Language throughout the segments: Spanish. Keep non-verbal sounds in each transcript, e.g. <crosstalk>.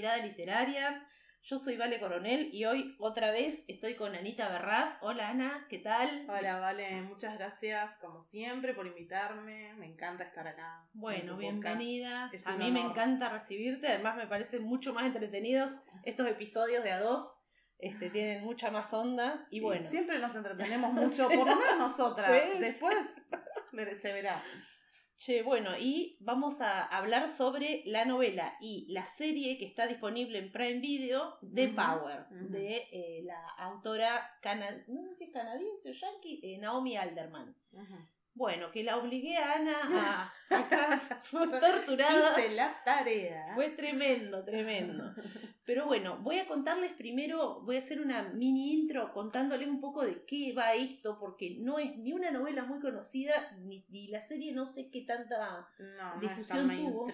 mirada literaria. Yo soy Vale Coronel y hoy otra vez estoy con Anita Berraz. Hola Ana, ¿qué tal? Hola Vale, muchas gracias como siempre por invitarme. Me encanta estar acá. Bueno, bienvenida. A mí me encanta recibirte, además me parecen mucho más entretenidos estos episodios de a dos. Este, <laughs> tienen mucha más onda y bueno. siempre nos entretenemos <laughs> mucho, por lo menos nosotras. Después se verá. Che, bueno, y vamos a hablar sobre la novela y la serie que está disponible en Prime Video de Power, de eh, la autora no sé si es canadiense o yankee, eh, Naomi Alderman. Bueno, que la obligué a Ana <laughs> a acá, fue torturada. Hice la tarea. Fue tremendo, tremendo. Pero bueno, voy a contarles primero, voy a hacer una mini intro contándoles un poco de qué va esto, porque no es ni una novela muy conocida, ni, la serie no sé qué tanta difusión tuvo.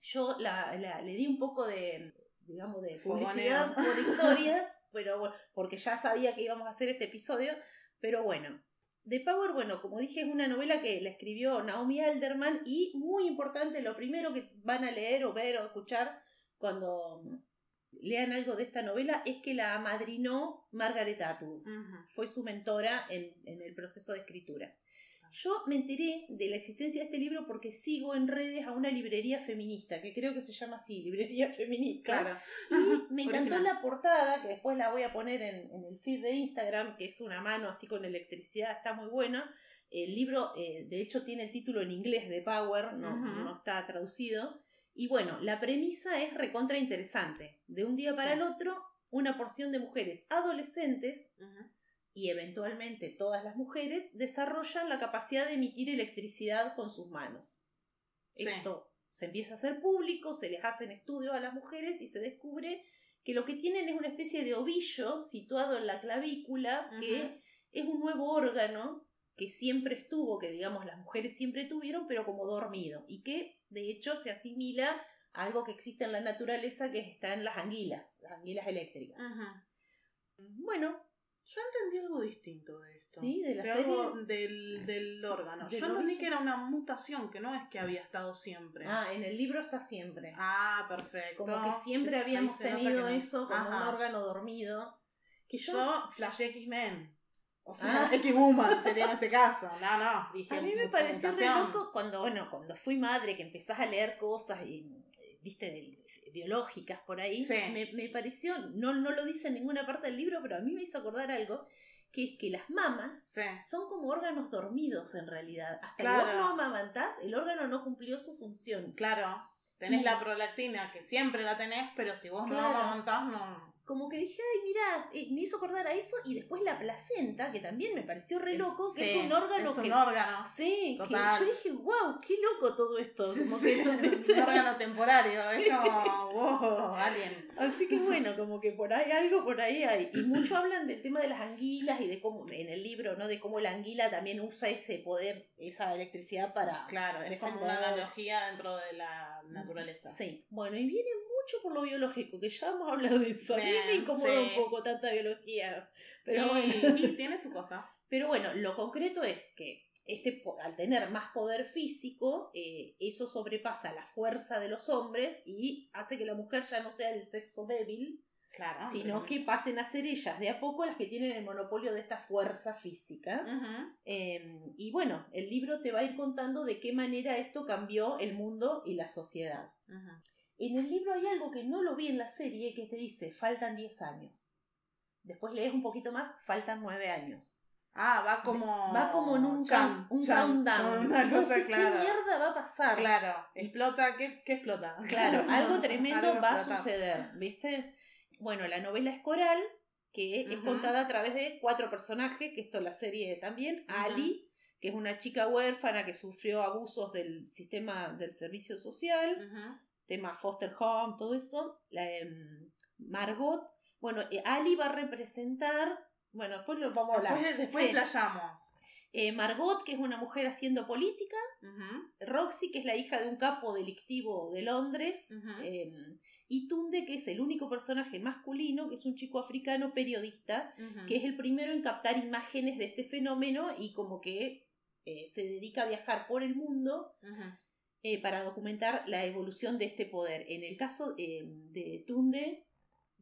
Yo la, le di un poco de, digamos, de publicidad por historias, <laughs> pero bueno, porque ya sabía que íbamos a hacer este episodio, pero bueno, The Power, bueno, como dije, es una novela que la escribió Naomi Alderman y muy importante, lo primero que van a leer o ver o escuchar cuando lean algo de esta novela es que la amadrinó Margaret Atwood. Fue su mentora en, en, el proceso de escritura. Yo me enteré de la existencia de este libro porque sigo en redes a una librería feminista, que creo que se llama así, <laughs> librería feminista. Y me encantó la portada, que después la voy a poner en, el feed de Instagram, que es una mano así con electricidad, está muy buena. El libro, eh, de hecho, tiene el título en inglés de Power, no, no está traducido. Y bueno, la premisa es recontra interesante. De un día para el otro, una porción de mujeres adolescentes y eventualmente todas las mujeres desarrollan la capacidad de emitir electricidad con sus manos. Esto se empieza a hacer público, se les hacen estudios a las mujeres y se descubre que lo que tienen es una especie de ovillo situado en la clavícula, que es un nuevo órgano que siempre estuvo, que digamos las mujeres siempre tuvieron, pero como dormido, y que de hecho se asimila a algo que existe en la naturaleza que está en las anguilas, las anguilas eléctricas. Bueno, yo entendí algo distinto de esto. Sí, de la Del, del órgano. Yo entendí que era una mutación, que no es que había estado siempre. Ah, en el libro está siempre. Ah, perfecto. Como que siempre habíamos tenido eso como un órgano dormido. Que yo, yo flashé X-Men. O sea, ah. X-Woman <laughs> sería en este caso. No, no. Dije, a mí me pareció re loco cuando, bueno, cuando fui madre, que empezás a leer cosas y viste, biológicas por ahí, me, pareció, no, no lo dice en ninguna parte del libro, pero a mí me hizo acordar algo, que es que las mamas son como órganos dormidos en realidad. Hasta que vos no amamantás, el órgano no cumplió su función. Claro. Tenés la prolactina, que siempre la tenés, pero si vos no amamantás, no, como que dije, ay, mira, eh, me hizo acordar a eso y después la placenta, que también me pareció re loco, que es un órgano. Es un órgano. Sí, Total. yo dije, wow, qué loco todo esto. como que <laughs> un órgano temporario, es como, wow, alguien. <laughs> Así que bueno, como que por ahí algo por ahí hay. Y mucho hablan del tema de las anguilas y de cómo, en el libro, ¿no? De cómo la anguila también usa ese poder, esa electricidad para. Claro, es como una analogía dentro de la naturaleza. Sí. Bueno, y viene mucho por lo biológico, que ya vamos a hablar de eso. a mí me incomoda un poco tanta biología. Pero bueno. Y tiene su cosa. <laughs> Pero bueno, lo concreto es que este, al tener más poder físico, eh, eso sobrepasa la fuerza de los hombres y hace que la mujer ya no sea el sexo débil, claro, sino que pasen a ser ellas de a poco las que tienen el monopolio de esta fuerza física. Em, y bueno, el libro te va a ir contando de qué manera esto cambió el mundo y la sociedad. En el libro hay algo que no lo vi en la serie que te dice, faltan 10 años. Después lees un poquito más, faltan 9 años. Ah, va como. Va como en un, un countdown. Una cosa ¿Qué mierda va a pasar? Claro, explota, ¿qué, qué explota? Claro, <laughs> algo tremendo va a suceder, ¿viste? Bueno, la novela es coral, que es contada a través de cuatro personajes, que esto la serie también. Ali, que es una chica huérfana que sufrió abusos del sistema del servicio social tema foster home, todo eso. La, em, Margot, bueno, eh, Ali va a representar, bueno, después lo vamos a hablar. Después, playamos. Eh, Margot, que es una mujer haciendo política, Roxy, que es la hija de un capo delictivo de Londres, em, y Tunde, que es el único personaje masculino, que es un chico africano periodista, que es el primero en captar imágenes de este fenómeno y como que eh, se dedica a viajar por el mundo eh, para documentar la evolución de este poder. En el caso eh, de Tunde,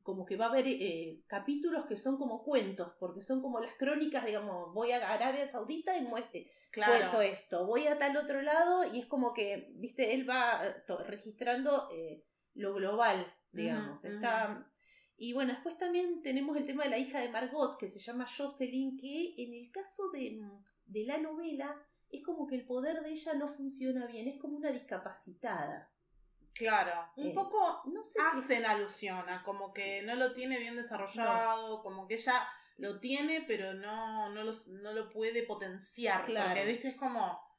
como que va a haber eh, capítulos que son como cuentos, porque son como las crónicas, digamos, voy a Arabia Saudita y muestre, cuento esto, voy a tal otro lado y es como que, viste, él va registrando lo global, digamos. Está... Y bueno, después también tenemos el tema de la hija de Margot, que se llama Jocelyn, que en el caso de, de la novela es como que el poder de ella no funciona bien, es como una discapacitada. Claro, un eh, poco no sé hacen alusión a como que no lo tiene bien desarrollado, como que ella lo tiene pero no, no, lo, no lo puede potenciar. Claro. Porque, viste, es como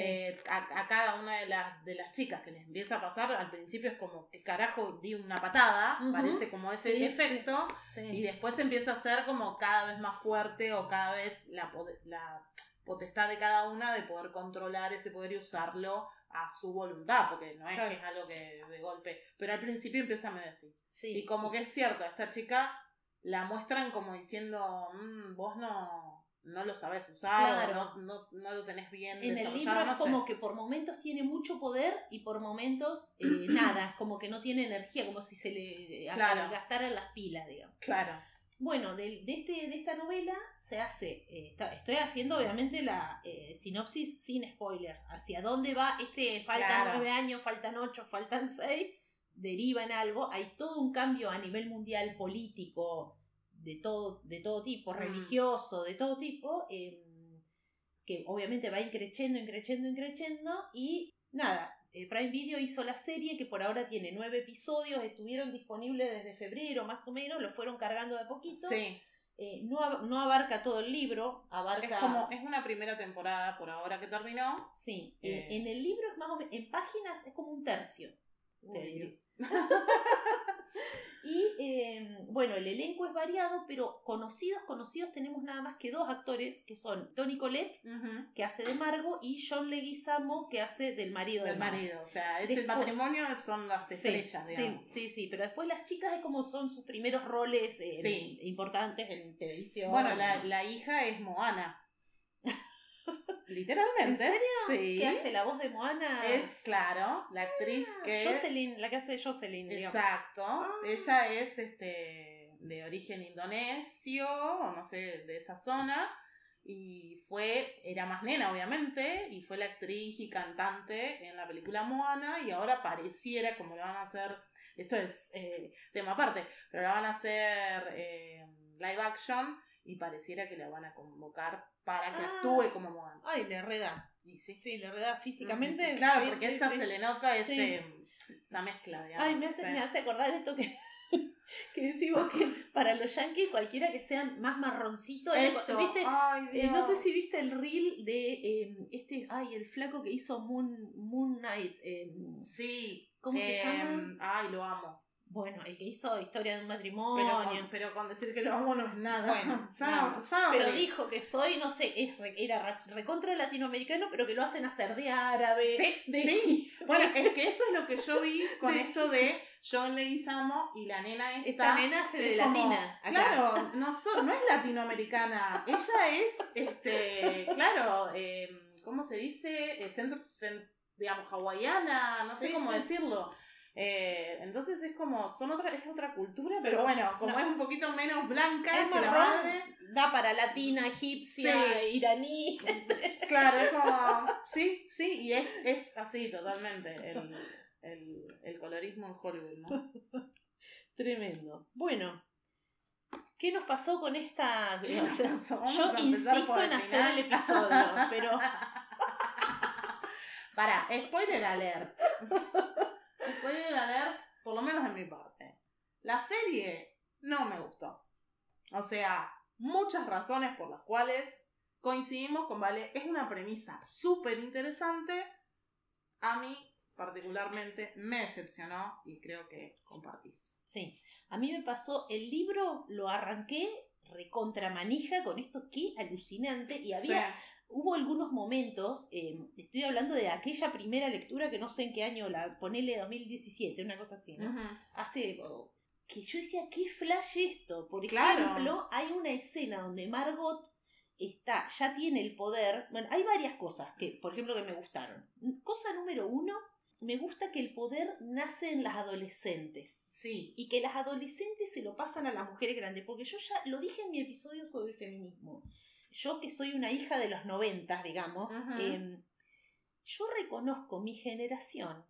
eh, a, cada una de las, de las chicas que les empieza a pasar, al principio es como que carajo di una patada, parece como ese efecto, y después empieza a ser como cada vez más fuerte o cada vez la, la potestad de cada una de poder controlar ese poder y usarlo a su voluntad, porque no es que es algo que de golpe, pero al principio empieza a me decir. Y como que es cierto, esta chica la muestran como diciendo, mm, vos no no lo sabes usar, no, no, no, lo tenés bien En el libro es como que por momentos tiene mucho poder y por momentos eh, <clears throat> nada, como que no tiene energía, como si se le claro. gastaran las pilas, digamos. Claro. Bueno, de, de, este, de esta novela se hace, eh, estoy haciendo obviamente la eh, sinopsis sin spoilers, hacia dónde va este, faltan nueve años, faltan ocho, faltan <laughs> seis, deriva en algo, hay todo un cambio a nivel mundial político, de todo, de todo tipo, religioso, de todo tipo, em, que obviamente va increciendo, increciendo, increciendo, y nada, eh, Prime Video hizo la serie que por ahora tiene nueve episodios, estuvieron disponibles desde febrero más o menos, lo fueron cargando de poquito. Sí. Eh, no, no, abarca todo el libro, abarca... Es como, es una primera temporada por ahora que terminó. Sí, eh, en el libro es más o menos, en páginas es como un tercio. <laughs> y em, bueno, el elenco es variado, pero conocidos, conocidos tenemos nada más que dos actores, que son Tony Colette, que hace de Margo, y John Leguizamo, que hace del marido del marido. O sea, es el matrimonio, son las estrellas, sí, Sí, sí, pero después las chicas es como son sus primeros roles eh, importantes en televisión. Bueno, la, la hija es Moana. Literalmente. ¿En serio? Sí. ¿Qué hace la voz de Moana? Es, claro, la actriz ah, que. Jocelyn, la que hace Jocelyn. Exacto. Ah. Ella es este de origen indonesio, o no sé, de esa zona. Y fue, era más nena, obviamente, y fue la actriz y cantante en la película Moana, y ahora pareciera como le van a hacer. Esto es eh, tema aparte, pero la van a hacer eh, live action y pareciera que la van a convocar para que ah. actúe como Moana. Ay, le reda. Y sí, sí, le reda físicamente. Claro, porque a ella se le nota ese, esa mezcla, digamos. Ay, me hace, me hace acordar esto que, <laughs> que decimos que para los yankees cualquiera que sea más marroncito. Eso. ¿viste? Ay, eh, no sé si viste el reel de eh, este, ay, el flaco que hizo Moon, Moon Knight. Eh, sí. ¿Cómo se llama? Ay, lo amo. Bueno, el que hizo Historia de un matrimonio. Pero con, decir que lo amo no es nada. Bueno, <laughs> ya, pero dijo que soy, no sé, es, era recontra latinoamericano, pero que lo hacen hacer de árabe. Sí, sí. <laughs> Bueno, es que eso es lo que yo vi con esto de John Leguizamo y la nena esta. Esta nena se de latina. Claro, no, no es latinoamericana. Ella es, este, claro, em, ¿cómo se dice? Eh, centro, digamos, hawaiana, no sé cómo decirlo eh, entonces es como, son otra, es otra cultura, pero, bueno, como es un poquito menos blanca es que la madre. Da para latina, egipcia, iraní. Claro, es como, <laughs> sí, sí, y es, es así totalmente el, el, el colorismo en Hollywood, ¿no? Tremendo. Bueno, ¿Qué nos pasó con esta.? <laughs> yo insisto en hacer el episodio, pero. <laughs> Para, spoiler alert pueden leer, por lo menos de mi parte. La serie no me gustó. O sea, muchas razones por las cuales coincidimos con Vale. Es una premisa súper interesante. A mí particularmente me decepcionó y creo que compartís. Sí, a mí me pasó, el libro lo arranqué recontra manija con esto que alucinante y había hubo algunos momentos, eh, estoy hablando de aquella primera lectura que no sé en qué año, la ponele 2017, una cosa así, ¿no? Hace que yo decía, ¿qué flash esto? Por ejemplo, hay una escena donde Margot está, ya tiene el poder. Bueno, hay varias cosas que, por ejemplo, que me gustaron. Cosa número uno, me gusta que el poder nace en las adolescentes. Sí. Y que las adolescentes se lo pasan a las mujeres grandes. Porque yo ya lo dije en mi episodio sobre el feminismo. Yo que soy una hija de los noventas, digamos, em, yo reconozco mi generación.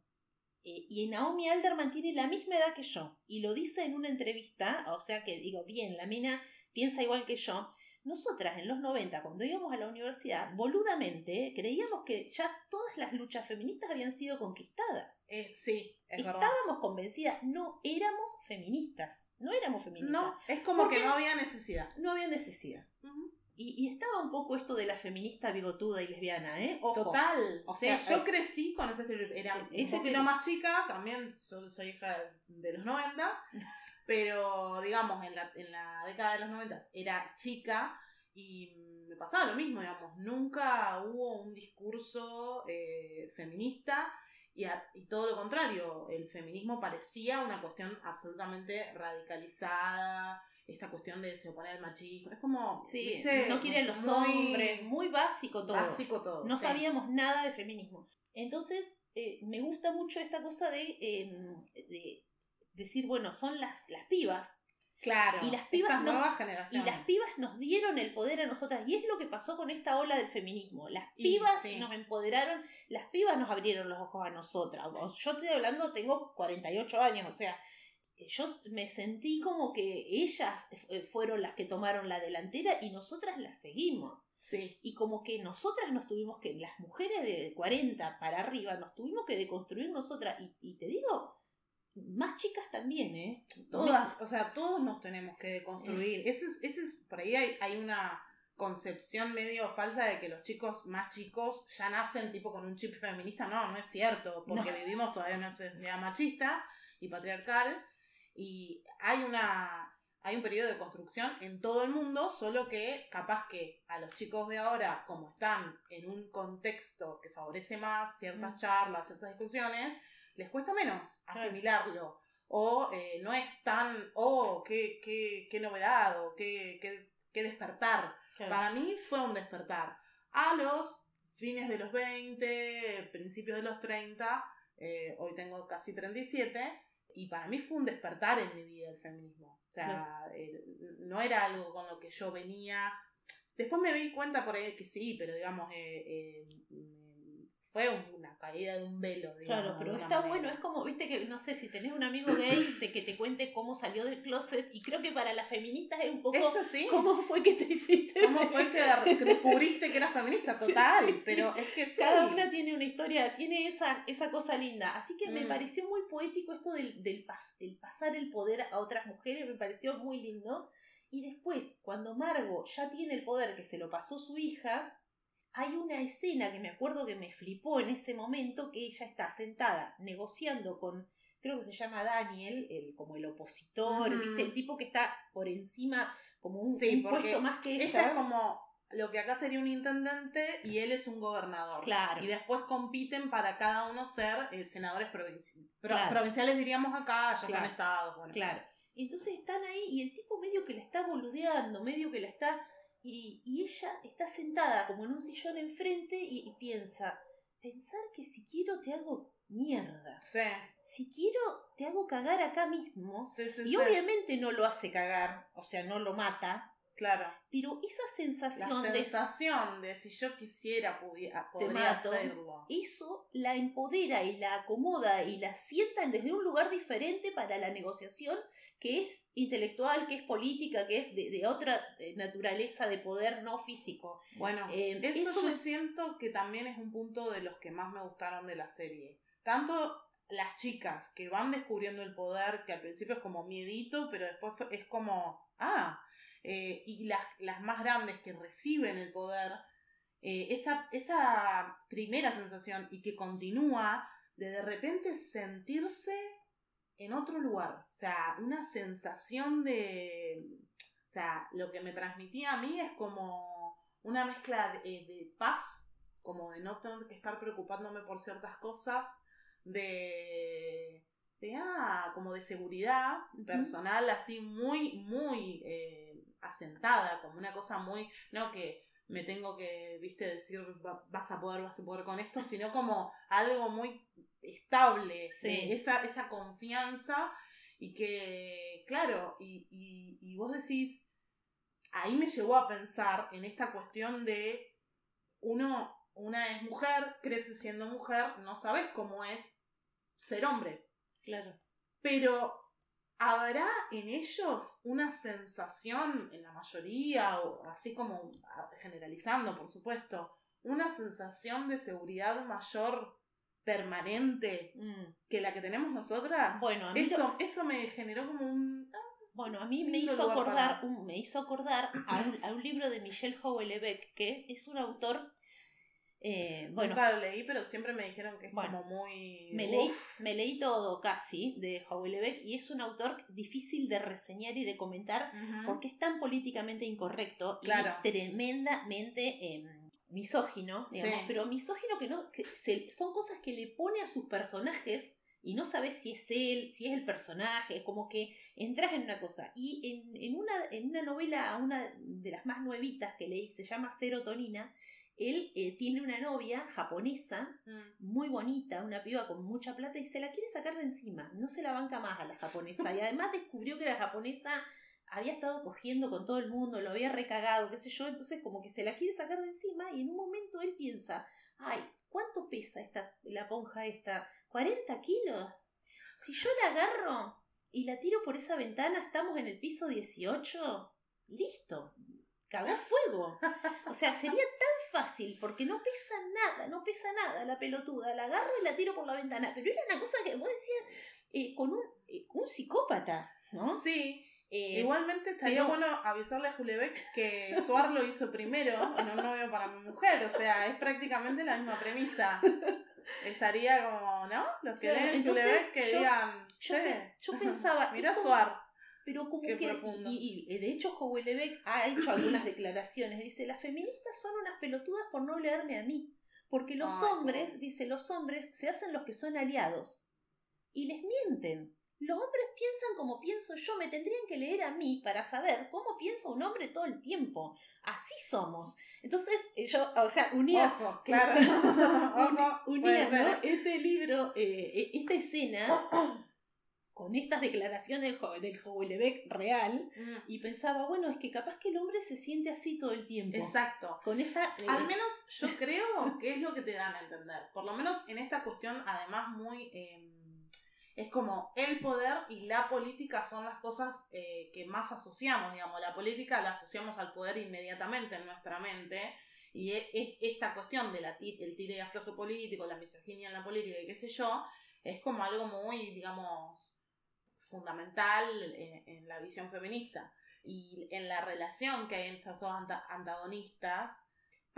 Eh, y Naomi Alderman tiene la misma edad que yo. Y lo dice en una entrevista, o sea que digo, bien, la mina piensa igual que yo. Nosotras en los 90, cuando íbamos a la universidad, boludamente creíamos que ya todas las luchas feministas habían sido conquistadas. Eh, sí, es Estábamos convencidas, no éramos feministas. No éramos feministas. No, es como que no había necesidad. No había necesidad. Y, estaba un poco esto de la feminista bigotuda y lesbiana, ¿eh? Total. O sea, yo crecí con ese Era un poquito más chica, también soy, soy hija de los 90. <laughs> Pero, digamos, en la, en la década de los 90 era chica y me pasaba lo mismo, digamos, nunca hubo un discurso eh, feminista y, y, todo lo contrario, el feminismo parecía una cuestión absolutamente radicalizada, esta cuestión de se oponer al machismo, es como... Sí, no quieren los hombres, muy básico todo. Básico todo. No sabíamos nada de feminismo. Entonces, eh, me gusta mucho esta cosa de, em, de decir, bueno, son las, las pibas. Claro. Y las pibas nos, Y las pibas nos dieron el poder a nosotras. Y es lo que pasó con esta ola del feminismo. Las pibas nos empoderaron, las pibas nos abrieron los ojos a nosotras. Yo estoy hablando, tengo 48 años, o sea, yo me sentí como que ellas fueron las que tomaron la delantera y nosotras las seguimos. Sí. Y como que nosotras nos tuvimos que, las mujeres de 40 para arriba, nos tuvimos que deconstruir nosotras. Y, y te digo, más chicas también, ¿eh? Todas, o sea, todos nos tenemos que construir. Ese es, ese es, por ahí hay, una concepción medio falsa de que los chicos más chicos ya nacen tipo con un chip feminista. No, no es cierto, porque vivimos todavía en una sociedad machista y patriarcal y hay una hay un periodo de construcción en todo el mundo, solo que capaz que a los chicos de ahora, como están en un contexto que favorece más ciertas mm. charlas, ciertas discusiones, les cuesta menos asimilarlo. O eh, no es tan, oh, qué, qué, qué novedad, o qué, qué, despertar. Para mí fue un despertar. A los fines de los 20, principios de los 30, eh, hoy tengo casi 37, y para mí fue un despertar en mi vida el feminismo. O sea, no era algo con lo que yo venía. Después me di cuenta por ahí que sí, pero digamos, eh, fue una caída de un velo. Digamos, claro, pero está bueno, es como, viste que, no sé, si tenés un amigo gay de que te cuente cómo salió del closet, y creo que para las feministas es un poco... Eso sí. ¿Cómo fue que te hiciste? ¿Cómo fue que <laughs> descubriste que eras feminista? Total, pero es que Cada una tiene una historia, tiene esa, esa cosa linda. Así que me mm. pareció muy poético esto del, del el pasar el poder a otras mujeres, me pareció muy lindo. Y después, cuando Margo ya tiene el poder que se lo pasó su hija, hay una escena que me acuerdo que me flipó en ese momento que ella está sentada negociando con creo que se llama Daniel, el, como el opositor, ¿viste? El tipo que está por encima, como un, puesto más que ella. Ella es como lo que acá sería un intendente y él es un gobernador. Claro. Y después compiten para cada uno ser eh, senadores provinciales, diríamos acá, ya claro. son estados. Bueno. Claro. Entonces están ahí y el tipo medio que la está boludeando, medio que la está y, ella está sentada como en un sillón enfrente y, piensa, pensar que si quiero te hago mierda. Sí. Si quiero te hago cagar acá mismo. y obviamente no lo hace cagar, o sea, no lo mata. Claro. Pero esa sensación, la sensación de, si yo quisiera podía, podría hacerlo. Eso la empodera y la acomoda y la sienta desde un lugar diferente para la negociación que es intelectual, que es política, que es de, otra eh, naturaleza de poder no físico. Bueno, eh, eso, yo siento que también es un punto de los que más me gustaron de la serie. Tanto las chicas que van descubriendo el poder, que al principio es como miedito, pero después es como, ah, eh, y las, las, más grandes que reciben el poder, esa, esa primera sensación y que continúa de de repente sentirse en otro lugar. O sea, una sensación de... O sea, lo que me transmitía a mí es como una mezcla de, paz, como de no tener que estar preocupándome por ciertas cosas, de... de ah, como de seguridad personal, así muy, muy eh, asentada, como una cosa muy... No, que me tengo que, viste, decir vas a poder, vas a poder con esto, sino como algo muy estable, esa, esa confianza y que, claro, y, y, y vos decís, ahí me llevó a pensar en esta cuestión de uno, una es mujer, crece siendo mujer, no sabes cómo es ser hombre. Claro. Pero ¿habrá en ellos una sensación, en la mayoría, o así como generalizando, por supuesto, una sensación de seguridad mayor permanente mm. que la que tenemos nosotras? Bueno, eso, eso me generó como un... Ah, bueno, a mí me hizo, acordar, me hizo acordar a un, libro de Michel Houellebecq, que es un autor eh, bueno, Nunca lo leí, pero siempre me dijeron que es como muy. Me leí, me leí todo casi de Houellebecq y es un autor difícil de reseñar y de comentar porque es tan políticamente incorrecto y tremendamente em, misógino, digamos, pero misógino que no. son cosas que le pone a sus personajes y no sabes si es él, si es el personaje, es como que entras en una cosa. Y en, una, en una novela, una de las más nuevitas que leí, se llama Serotonina, él eh, tiene una novia japonesa, mm. muy bonita, una piba con mucha plata, y se la quiere sacar de encima. No se la banca más a la japonesa. Y además descubrió que la japonesa había estado cogiendo con todo el mundo, lo había recagado, qué sé yo, entonces como que se la quiere sacar de encima y en un momento él piensa, ay, ¿cuánto pesa esta, la ponja esta? ¿40 kilos? Si yo la agarro y la tiro por esa ventana, estamos en el piso 18, listo, cagó fuego. O sea, sería tan fácil porque no pesa nada, no pesa nada la pelotuda. La agarro y la tiro por la ventana. Pero era una cosa que vos decías eh, con un, eh, un psicópata, ¿no? Sí. Eh, Igualmente estaría bueno avisarle a Julebeck que Suar lo hizo primero en un novio para mi mujer. O sea, es prácticamente la misma premisa. Estaría como, ¿no? Los que leen Julebeck que digan, yo, yo pensaba. <laughs> Mira Suar pero como que, y, y, de hecho Houellebecq ha hecho algunas declaraciones, dice, las feministas son unas pelotudas por no leerme a mí, porque los hombres, dice, los hombres se hacen los que son aliados y les mienten. Los hombres piensan como pienso yo, me tendrían que leer a mí para saber cómo piensa un hombre todo el tiempo. Así somos. Entonces, eh, yo, o sea, unía, claro. <laughs> unía, este libro, eh, e, esta escena <coughs> con estas declaraciones del Houellebecq real mm. y pensaba, bueno, es que capaz que el hombre se siente así todo el tiempo. Exacto. Con esa eh, Al menos yo creo que es lo que te dan a entender. Por lo menos en esta cuestión además muy em, es como el poder y la política son las cosas eh, que más asociamos, digamos, la política la asociamos al poder inmediatamente en nuestra mente y es, esta cuestión del el tire y afloje político, la misoginia en la política y qué sé yo, es como algo muy, digamos, fundamental en, la visión feminista. Y en la relación que hay entre estos dos antagonistas,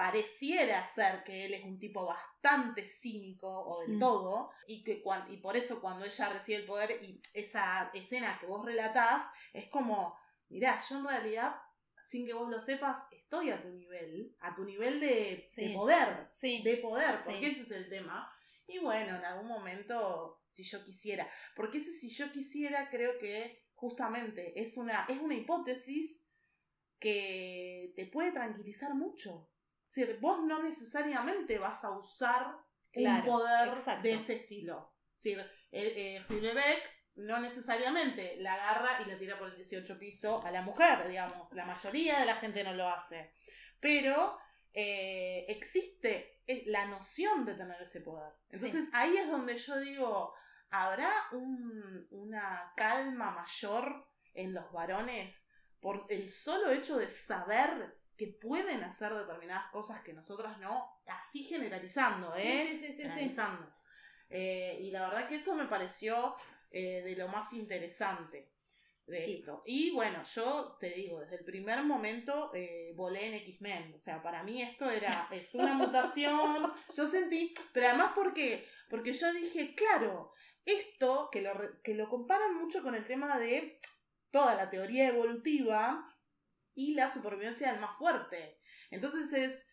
pareciera ser que él es un tipo bastante cínico o del mm. todo, y que y por eso cuando ella recibe el poder y esa escena que vos relatás, es como, mirá, yo en realidad, sin que vos lo sepas, estoy a tu nivel, a tu nivel de, poder, de poder, porque ese es el tema. Y bueno, en algún momento, si yo quisiera, porque ese si yo quisiera creo que justamente es una, es una hipótesis que te puede tranquilizar mucho. Decir, vos no necesariamente vas a usar un poder de este estilo. Es decir, eh, eh no necesariamente la agarra y la tira por el 18 piso a la mujer, digamos. La mayoría de la gente no lo hace. Pero eh, existe la noción de tener ese poder. Entonces ahí es donde yo digo, ¿habrá una calma mayor en los varones por el solo hecho de saber que pueden hacer determinadas cosas que nosotras no, así generalizando, ¿eh? Sí, sí, sí, generalizando. Eh, y la verdad que eso me pareció eh, de lo más interesante de esto. Y bueno, yo te digo, desde el primer momento eh, volé en X-Men. O sea, para mí esto era, <laughs> es una mutación. Yo sentí, pero además porque, porque yo dije, claro, esto que lo, que lo comparan mucho con el tema de toda la teoría evolutiva y la supervivencia del más fuerte. Entonces es,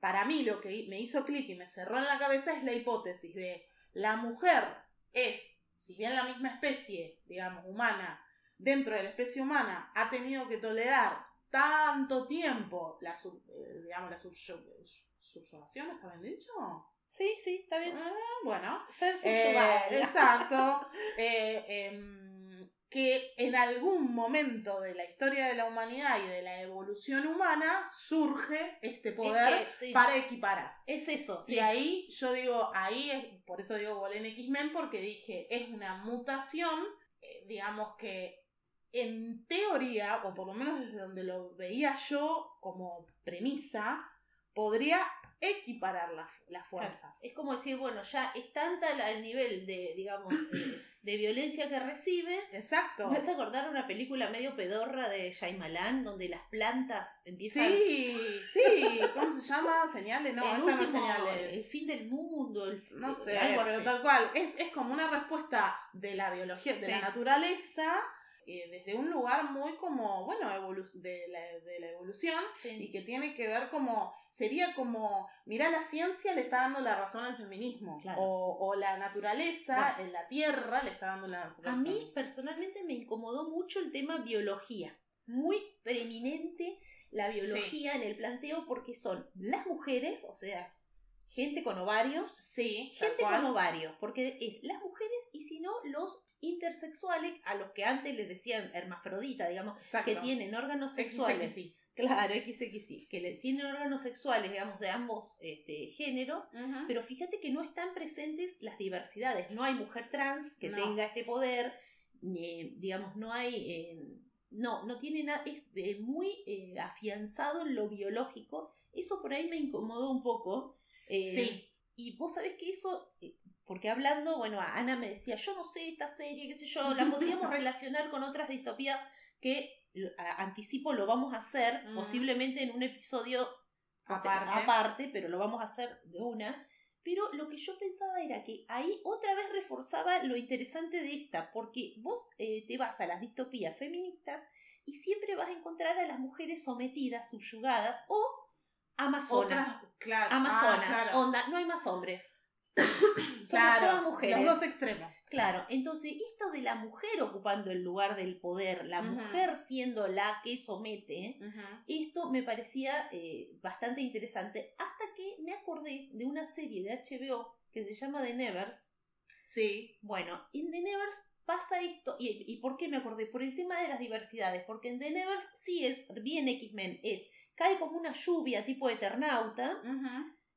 para mí lo que me hizo clic y me cerró en la cabeza es la hipótesis de la mujer es, si bien la misma especie, digamos, humana, dentro de la especie humana ha tenido que tolerar tanto tiempo la, eh, digamos, la subyugación, ¿está bien dicho? Sí, sí, está bien. Ah, bueno. Ser eh, exacto. <laughs> que en algún momento de la historia de la humanidad y de la evolución humana surge este poder para equiparar. Es eso. Y ahí yo digo, ahí es, por eso digo volé en X-Men, porque dije, es una mutación, eh, digamos que en teoría, o por lo menos desde donde lo veía yo como premisa, podría equiparar las fuerzas. Es como decir, bueno, ya es tanta el nivel de, digamos, de, violencia que recibe. Exacto. Me hace acordar una película medio pedorra de Shyamalan, donde las plantas empiezan... Sí, sí, ¿cómo se llama? Señales, no, esa no señales. El fin del mundo, el, No sé, pero tal cual. Es, es como una respuesta de la biología, de la naturaleza eh, desde un lugar muy como, bueno, de, la, de la evolución y que tiene que ver como, sería como, mira, la ciencia le está dando la razón al feminismo o, o, la naturaleza en la tierra le está dando la razón A mí personalmente me incomodó mucho el tema biología, muy preeminente la biología en el planteo porque son las mujeres, o sea, gente con ovarios. Sí, gente con ovarios, porque es las mujeres y si no los intersexuales, a los que antes les decían hermafrodita, digamos, que tienen órganos sexuales. sí. Claro, XXI, que le, tienen órganos sexuales, digamos, de ambos este, géneros, pero fíjate que no están presentes las diversidades. No hay mujer trans que tenga este poder, ni, digamos, no hay. Eh, no, no tiene nada, es muy eh, afianzado en lo biológico. Eso por ahí me incomodó un poco. Eh, sí. Y vos sabés que eso, porque hablando, bueno, Ana me decía, yo no sé esta serie, qué sé yo, la podríamos <laughs> relacionar con otras distopías que anticipo lo vamos a hacer, posiblemente en un episodio aparte. pero lo vamos a hacer de una. Pero lo que yo pensaba era que ahí otra vez reforzaba lo interesante de esta, porque vos eh, te vas a las distopías feministas y siempre vas a encontrar a las mujeres sometidas, subyugadas o amazonas. claro. Amazonas, ah, onda, no hay más hombres. <coughs> claro, todas mujeres. Los dos extremos. Claro, entonces esto de la mujer ocupando el lugar del poder, la mujer siendo la que somete, esto me parecía eh, bastante interesante hasta que me acordé de una serie de HBO que se llama The Nevers. Sí. Bueno, en The Nevers pasa esto, y, y ¿por qué me acordé? Por el tema de las diversidades, porque en The Nevers sí es bien X-Men, es, cae como una lluvia tipo Eternauta,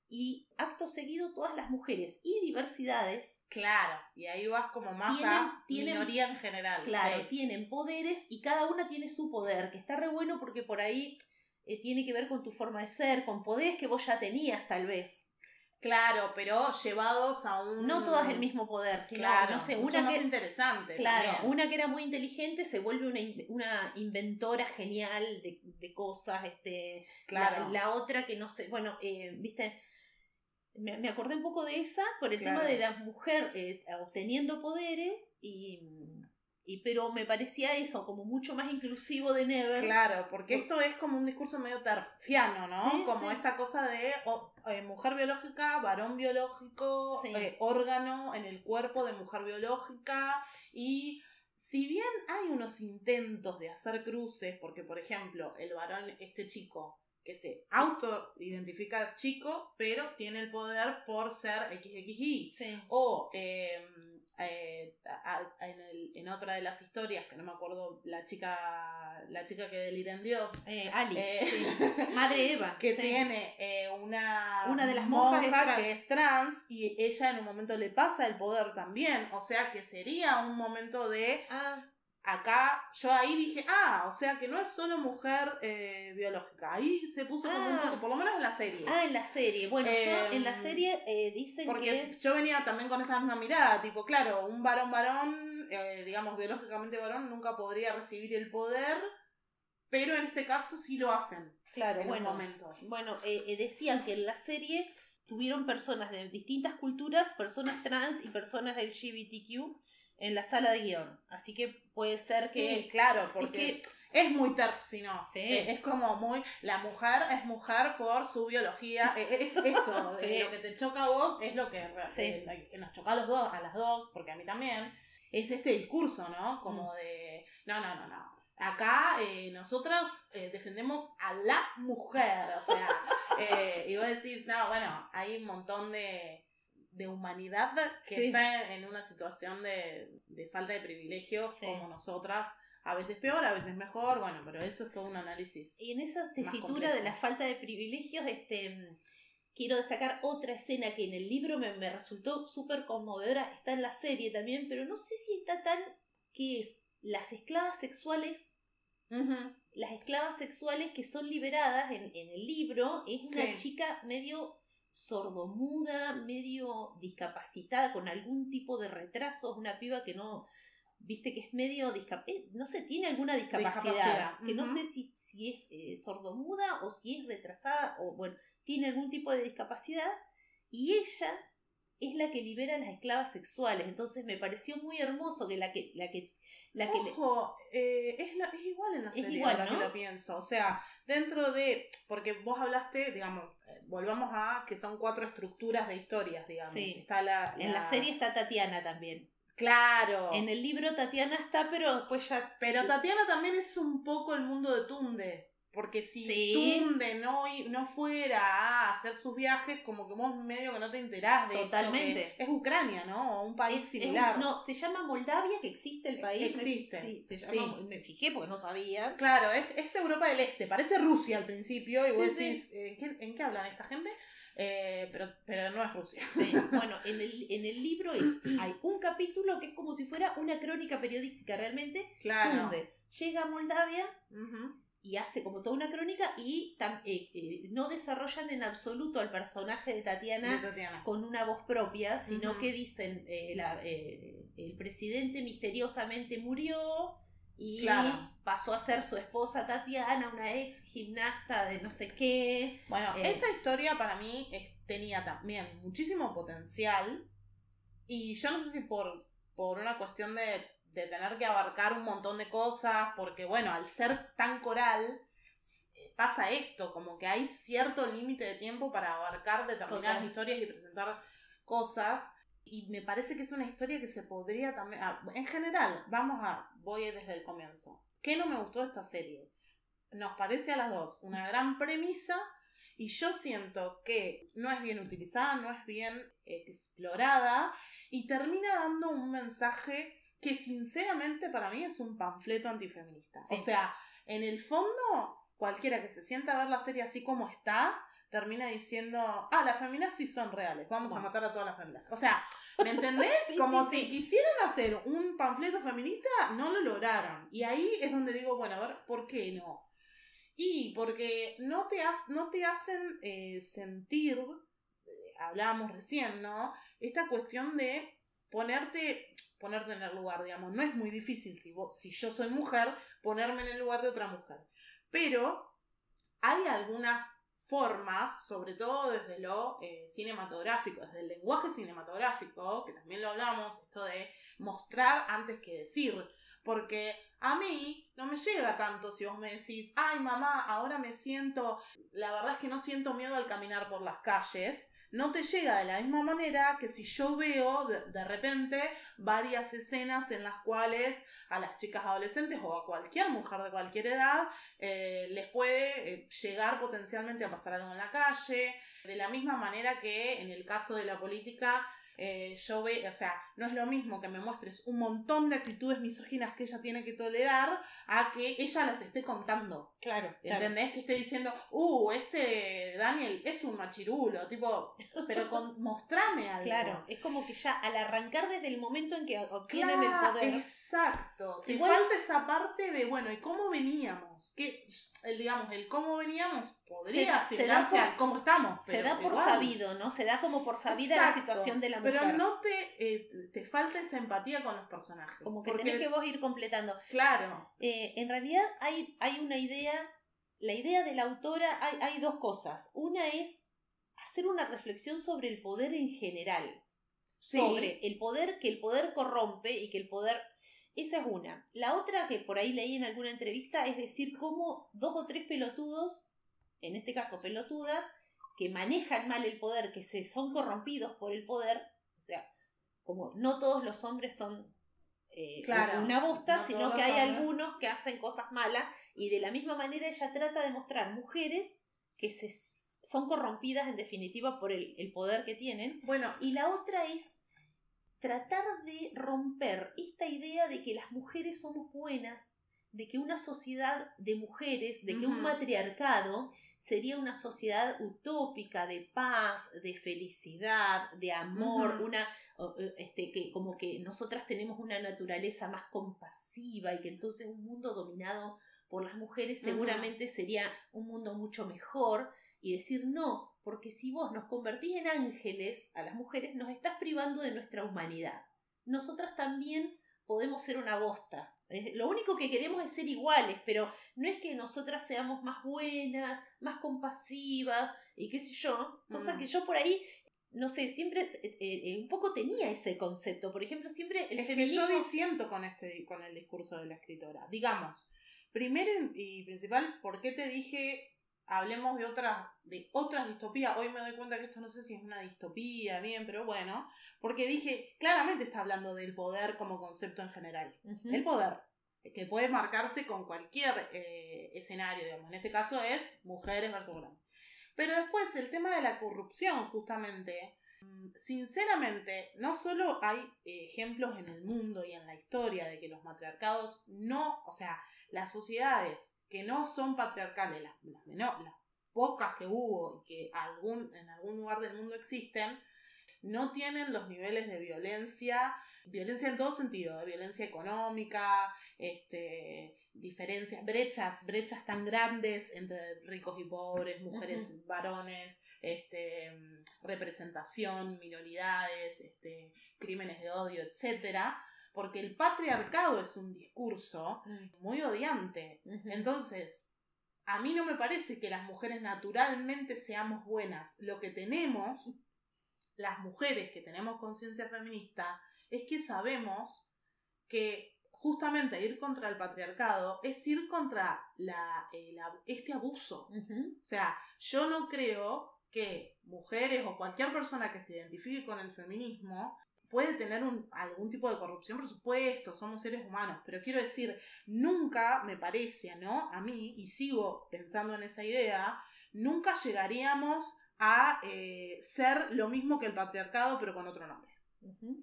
y acto seguido todas las mujeres y diversidades. Claro, y ahí vas como más a minoría en general. Claro, tienen poderes y cada una tiene su poder, que está re bueno porque por ahí eh, tiene que ver con tu forma de ser, con poderes que vos ya tenías tal vez. Claro, pero llevados a un. No todas el mismo poder, sino, claro, no sé, una que. interesante. Claro, una que era muy inteligente se vuelve una, una inventora genial de, de cosas. este Claro. La, otra que no sé. Bueno, eh, viste me, acordé un poco de esa por el tema de la mujer eh, obteniendo poderes y, y, pero me parecía eso como mucho más inclusivo de Never claro porque esto es como un discurso medio terfiano no como esta cosa de eh, mujer biológica varón biológico eh, órgano en el cuerpo de mujer biológica y si bien hay unos intentos de hacer cruces porque por ejemplo el varón este chico que se auto-identifica chico, pero tiene el poder por ser XXI. O em, eh, en, el, en, otra de las historias, que no me acuerdo, la chica la chica que delira en Dios. Eh, Ali. Eh, <laughs> Madre Eva. Que tiene una, una de las monjas que es trans y ella en un momento le pasa el poder también. O sea que sería un momento de... Ah acá yo ahí dije, ah, o sea que no es solo mujer eh, biológica. Ahí se puso como un ah. poco, por lo menos en la serie. Ah, en la serie. Bueno, yo en la em, serie eh, dicen porque yo venía también con esa misma mirada, tipo, claro, un varón varón, eh, digamos biológicamente varón, nunca podría recibir el poder, pero en este caso sí lo hacen. Claro, en bueno. momentos. Bueno, decían que en la serie tuvieron personas de distintas culturas, personas trans y personas del LGBTQ en la sala de guion. Así que puede ser que. Sí, claro, porque es, muy terf, si no. Es, como muy. La mujer es mujer por su biología. E, e, esto, <laughs> lo que te choca a vos es lo que, eh, nos choca a los dos, a las dos, porque a mí también. Es este discurso, ¿no? Como mm. de. No, no, no, no. Acá eh, nosotras eh, defendemos a la mujer, o sea, <laughs> eh, y vos decís, no, bueno, hay un montón de, de humanidad que está en una situación de, de falta de privilegios como nosotras. A veces peor, a veces mejor, bueno, pero eso es todo un análisis. Y en esa tesitura de la falta de privilegios, este quiero destacar otra escena que en el libro me, me resultó súper conmovedora, está en la serie también, pero no sé si está tan que es las esclavas sexuales, las esclavas sexuales que son liberadas en, el libro, es una chica medio sordomuda, medio discapacitada, con algún tipo de retraso, es una piba que no, viste que es medio discapacitada, eh, no sé, tiene alguna discapacidad, que no sé si, si es eh, sordomuda o si es retrasada, o bueno, tiene algún tipo de discapacidad, y ella es la que libera a las esclavas sexuales. Entonces me pareció muy hermoso que la que, la que, la que Ojo, eh, es, es, igual en la serie, es igual, que lo pienso. O sea, dentro de. Porque vos hablaste, digamos, eh, volvamos a que son cuatro estructuras de historias, digamos. Está la, En la serie está Tatiana también. Claro. En el libro Tatiana está, pero después ya. Pero Tatiana también es un poco el mundo de Tunde. Porque si Tunde no, no fuera a hacer sus viajes, como que vos medio que no te enterás de Totalmente. es Ucrania, ¿no? O un país similar. no, se llama Moldavia, que existe el país. Existe. sí, se llama, me fijé porque no sabía. Claro, es, Europa del Este. Parece Rusia al principio. Y vos decís, eh, ¿en qué hablan esta gente? Eh, pero, pero no es Rusia. <laughs> Bueno, en el, en el libro hay un capítulo que es como si fuera una crónica periodística realmente. Claro. Donde llega a Moldavia y hace como toda una crónica y eh, eh, no desarrollan en absoluto al personaje de Tatiana, con una voz propia, sino que dicen eh, el presidente misteriosamente murió y pasó a ser su esposa Tatiana, una ex gimnasta de no sé qué. Bueno, esa historia para mí tenía también muchísimo potencial y yo no sé si por, por una cuestión de de tener que abarcar un montón de cosas, porque bueno, al ser tan coral, pasa esto, como que hay cierto límite de tiempo para abarcar determinadas historias y presentar cosas. Y me parece que es una historia que se podría también... Ah, en general, vamos a... Voy desde el comienzo. ¿Qué no me gustó de esta serie? Nos parece a las dos una <laughs> gran premisa y yo siento que no es bien utilizada, no es bien explorada y termina dando un mensaje que sinceramente para mí es un panfleto antifeminista. O sea, en el fondo, cualquiera que se sienta a ver la serie así como está, termina diciendo, ah, las feministas sí son reales, vamos a matar a todas las feministas. O sea, ¿me entendés? <laughs> como si quisieran hacer un panfleto feminista, no lo lograron. Y ahí es donde digo, bueno, a ver, ¿por qué no? Y porque no te, no te hacen eh, sentir, eh, hablábamos recién, ¿no? Esta cuestión de ponerte, ponerte en el lugar, digamos. No es muy difícil si, si yo soy mujer, ponerme en el lugar de otra mujer. Pero hay algunas formas, sobre todo desde lo eh, cinematográfico, desde el lenguaje cinematográfico, que también lo hablamos, esto de mostrar antes que decir. Porque a mí no me llega tanto si vos me decís, ay mamá, ahora me siento, la verdad es que no siento miedo al caminar por las calles, no te llega de la misma manera que si yo veo de, repente varias escenas en las cuales a las chicas adolescentes o a cualquier mujer de cualquier edad eh, les puede eh, llegar potencialmente a pasar algo en la calle, de la misma manera que en el caso de la política eh, yo ve, o sea, no es lo mismo que me muestres un montón de actitudes misóginas que ella tiene que tolerar a que ella las esté contando. Claro. ¿Entendés? Que esté diciendo, uh, este Daniel es un machirulo, tipo, pero con, <laughs> mostrame algo. Claro, es como que ya al arrancar desde el momento en que obtienen el poder. Exacto. Te falta esa parte de, bueno, ¿y cómo veníamos? Que, el, digamos, el cómo veníamos podría se, da por, cómo estamos. se da por sabido, ¿no? Se da como por sabida la situación de la mujer. Pero no te, eh, te falta esa empatía con los personajes. Como que tenés que vos ir completando. Claro. Eh, en realidad hay, hay una idea, la idea de la autora, hay, hay dos cosas. Una es hacer una reflexión sobre el poder en general. Sobre el poder, que el poder corrompe y que el poder esa es una. La otra que por ahí leí en alguna entrevista es decir cómo dos o tres pelotudos, en este caso pelotudas, que manejan mal el poder, que se son corrompidos por el poder, sea, como no todos los hombres son eh, una bosta, sino que hay algunos que hacen cosas malas y de la misma manera ella trata de mostrar mujeres que se, son corrompidas en definitiva por el, el poder que tienen. Bueno, y la otra es tratar de romper esta idea de que las mujeres somos buenas, de que una sociedad de mujeres, de que un matriarcado sería una sociedad utópica de paz, de felicidad, de amor, una este que como que nosotras tenemos una naturaleza más compasiva y que entonces un mundo dominado por las mujeres seguramente sería un mundo mucho mejor y decir no, porque si vos nos convertís en ángeles a las mujeres nos estás privando de nuestra humanidad. Nosotras también podemos ser una bosta, lo único que queremos es ser iguales, pero no es que nosotras seamos más buenas, más compasivas y qué sé yo. Cosa mm. que yo por ahí, no sé, siempre eh, eh, un poco tenía ese concepto. Por ejemplo, siempre el es Que yo disiento con, este, con el discurso de la escritora. Digamos, primero y principal, ¿por qué te dije hablemos de otras, de otras distopías. Hoy me doy cuenta que esto no sé si es una distopía, bien, pero bueno, porque dije, claramente está hablando del poder como concepto en general. El poder, que puede marcarse con cualquier eh, escenario, digamos. En este caso es mujeres versus hombres. Pero después el tema de la corrupción, justamente, mm, sinceramente, no solo hay ejemplos en el mundo y en la historia de que los matriarcados no, o sea, las sociedades que no son patriarcales, las, las, las pocas que hubo y que algún, en algún lugar del mundo existen, no tienen los niveles de violencia, violencia en todo sentido, de violencia económica, este, diferencias, brechas, brechas tan grandes entre ricos y pobres, mujeres, varones, este, representación, minoridades, este, crímenes de odio, etcétera, porque el patriarcado es un discurso mm. muy odiante. Entonces, a mí no me parece que las mujeres naturalmente seamos buenas. Lo que tenemos, las mujeres que tenemos conciencia feminista, es que sabemos que justamente ir contra el patriarcado es ir contra la, este abuso. O sea, yo no creo que mujeres o cualquier persona que se identifique con el feminismo puede tener un, algún tipo de corrupción, por supuesto, somos seres humanos, pero quiero decir, nunca me parece, ¿no? A mí, y sigo pensando en esa idea, nunca llegaríamos a eh, ser lo mismo que el patriarcado, pero con otro nombre.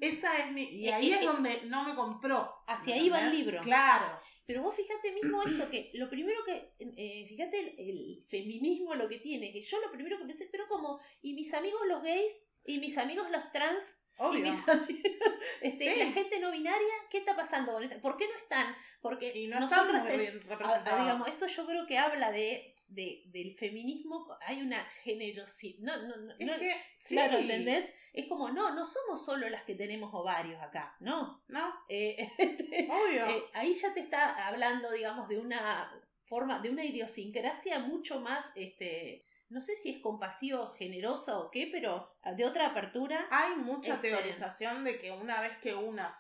Esa es mi. Y ahí es, donde no me compró. Hacia ahí va el libro. Claro. Pero vos fíjate mismo esto, que lo primero que, eh, fíjate el, el, feminismo lo que tiene, que yo lo primero que pensé, pero como, y mis amigos los gays, y mis amigos los trans, Obvio. <laughs> este, La gente no binaria, ¿qué está pasando ¿Por qué no están? Porque y no nosotros representados. digamos, eso yo creo que habla de, de del feminismo, hay una generosidad. No, no, no, es que, Claro, ¿entendés? Es como, no, no somos solo las que tenemos ovarios acá, ¿no? No. Eh, <laughs> este, Obvio. Eh, ahí ya te está hablando, digamos, de una forma, de una idiosincrasia mucho más este, no sé si es compasivo, generosa o qué, pero de otra apertura. Hay mucha este, teorización de que una vez que una,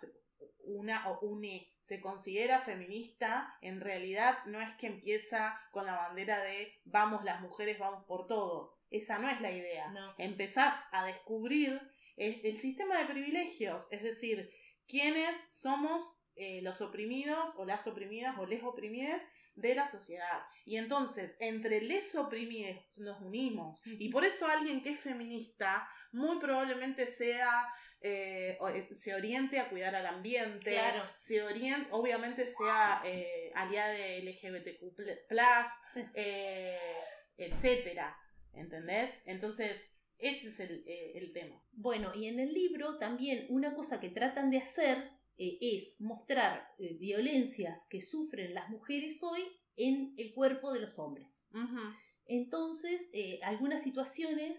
una o une se considera feminista, en realidad no es que empieza con la bandera de vamos las mujeres, vamos por todo. Esa no es la idea. Empezás a descubrir el sistema de privilegios, es decir, quiénes somos eh, los oprimidos o las oprimidas o les oprimidas de la sociedad. Y entonces, entre les oprimidos nos unimos. Y por eso alguien que es feminista muy probablemente sea eh, eh, se oriente a cuidar al ambiente, se oriente, obviamente sea eh, aliada de LGBTQ, eh, etcétera. ¿Entendés? Entonces, ese es el, el, tema. Bueno, y en el libro también una cosa que tratan de hacer eh, es mostrar eh, violencias que sufren las mujeres hoy en el cuerpo de los hombres. Entonces, eh, algunas situaciones,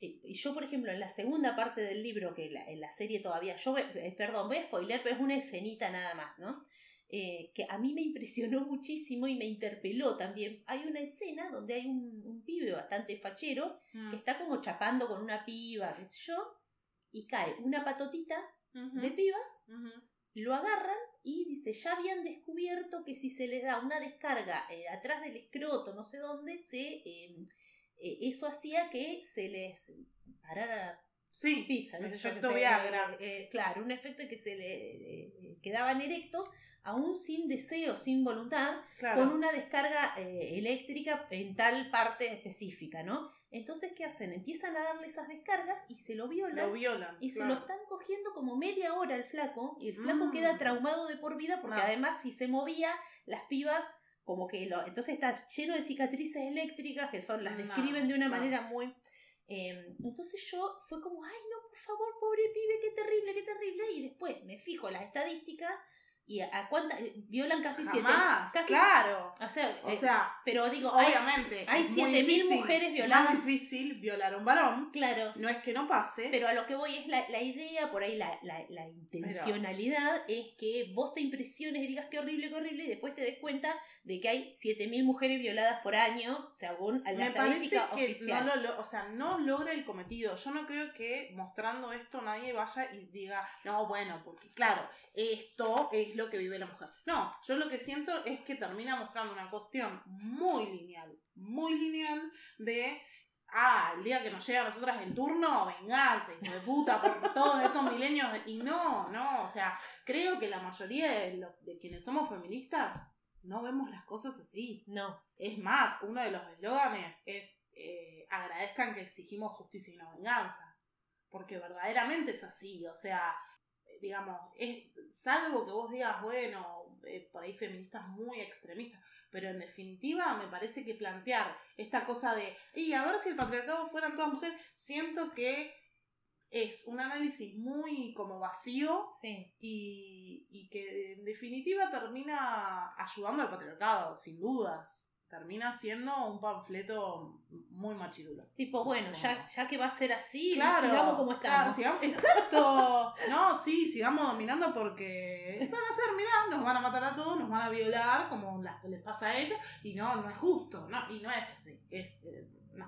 yo por ejemplo en la segunda parte del libro, que en la serie todavía, yo, perdón, voy a spoiler, pero es una escenita nada más, ¿no? que a mí me impresionó <laughs> muchísimo y me interpeló también. Hay una escena donde hay un, pibe bastante fachero mm. que está como chapando con una piba, qué sé yo, y cae una patotita de pibas, lo agarran y dice, ya habían descubierto que si se les da una descarga eh, atrás del escroto, no sé dónde, se, em, eh, eso hacía que se les parara Sí, pija, el efecto Viagra. Eh, claro, un efecto que se le quedaban erectos aún sin deseo, sin voluntad, con una descarga eléctrica en tal parte específica, ¿no? Entonces, ¿qué hacen? Empiezan a darle esas descargas y se lo violan. Lo violan. Y se lo están cogiendo como media hora el flaco, y el flaco mm. queda traumado de por vida porque además si se movía, las pibas como que lo... Entonces está lleno de cicatrices eléctricas que son, las describen de una manera muy... Em, entonces yo fue como, ay no, por favor, pobre pibe, qué terrible, qué terrible. Y después me fijo las estadísticas ¿Y a cuántas? Violan casi Jamás, siete. claro. O sea, o sea pero digo, obviamente. Hay, siete mil mujeres violadas. Es más difícil violar a un varón. Claro. No es que no pase. Pero a lo que voy es la, la idea, por ahí la, la, la intencionalidad es que vos te impresiones y digas qué horrible, qué horrible, y después te des cuenta de que hay siete mil mujeres violadas por año, según la Me estadística parece que No lo, o sea, no logra el cometido. Yo no creo que mostrando esto nadie vaya y diga, no, bueno, porque claro, esto es lo que vive la mujer. No, yo lo que siento es que termina mostrando una cuestión muy lineal, muy lineal de ah, el día que nos llega a nosotras el turno, venganza, hijo de puta, por <laughs> todos estos milenios. Y no, no, o sea, creo que la mayoría de, de quienes somos feministas no vemos las cosas así. No. Es más, uno de los eslóganes es eh, agradezcan que exigimos justicia y no venganza. Porque verdaderamente es así, o sea, digamos, es, salvo que vos digas, bueno, eh, por ahí feministas muy extremistas, pero en definitiva me parece que plantear esta cosa de, y a ver si el patriarcado fueran todas mujeres, siento que es un análisis muy como vacío y, y que en definitiva termina ayudando al patriarcado, sin dudas termina siendo un panfleto muy machirulo. Tipo, bueno, ya, ya que va a ser así, sigamos como estamos. exacto. <laughs> no, sí, sigamos dominando porque van a ser, mirá, nos van a matar a todos, nos van a violar como les pasa a ellos, y no, no es justo, no, y no es así. Es, eh, no.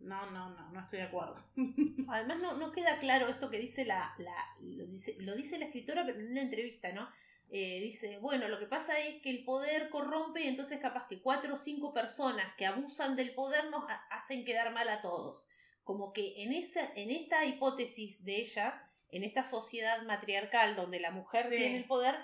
No, no, no, no estoy de acuerdo. <laughs> Además, no, no queda claro esto que dice la, la lo dice, lo dice la escritora, pero en una entrevista, ¿no? Eh, dice, bueno, lo que pasa es que el poder corrompe y entonces capaz que cuatro o cinco personas que abusan del poder nos hacen quedar mal a todos. Como que en, esa, en esta hipótesis de ella, en esta sociedad matriarcal donde la mujer tiene el poder,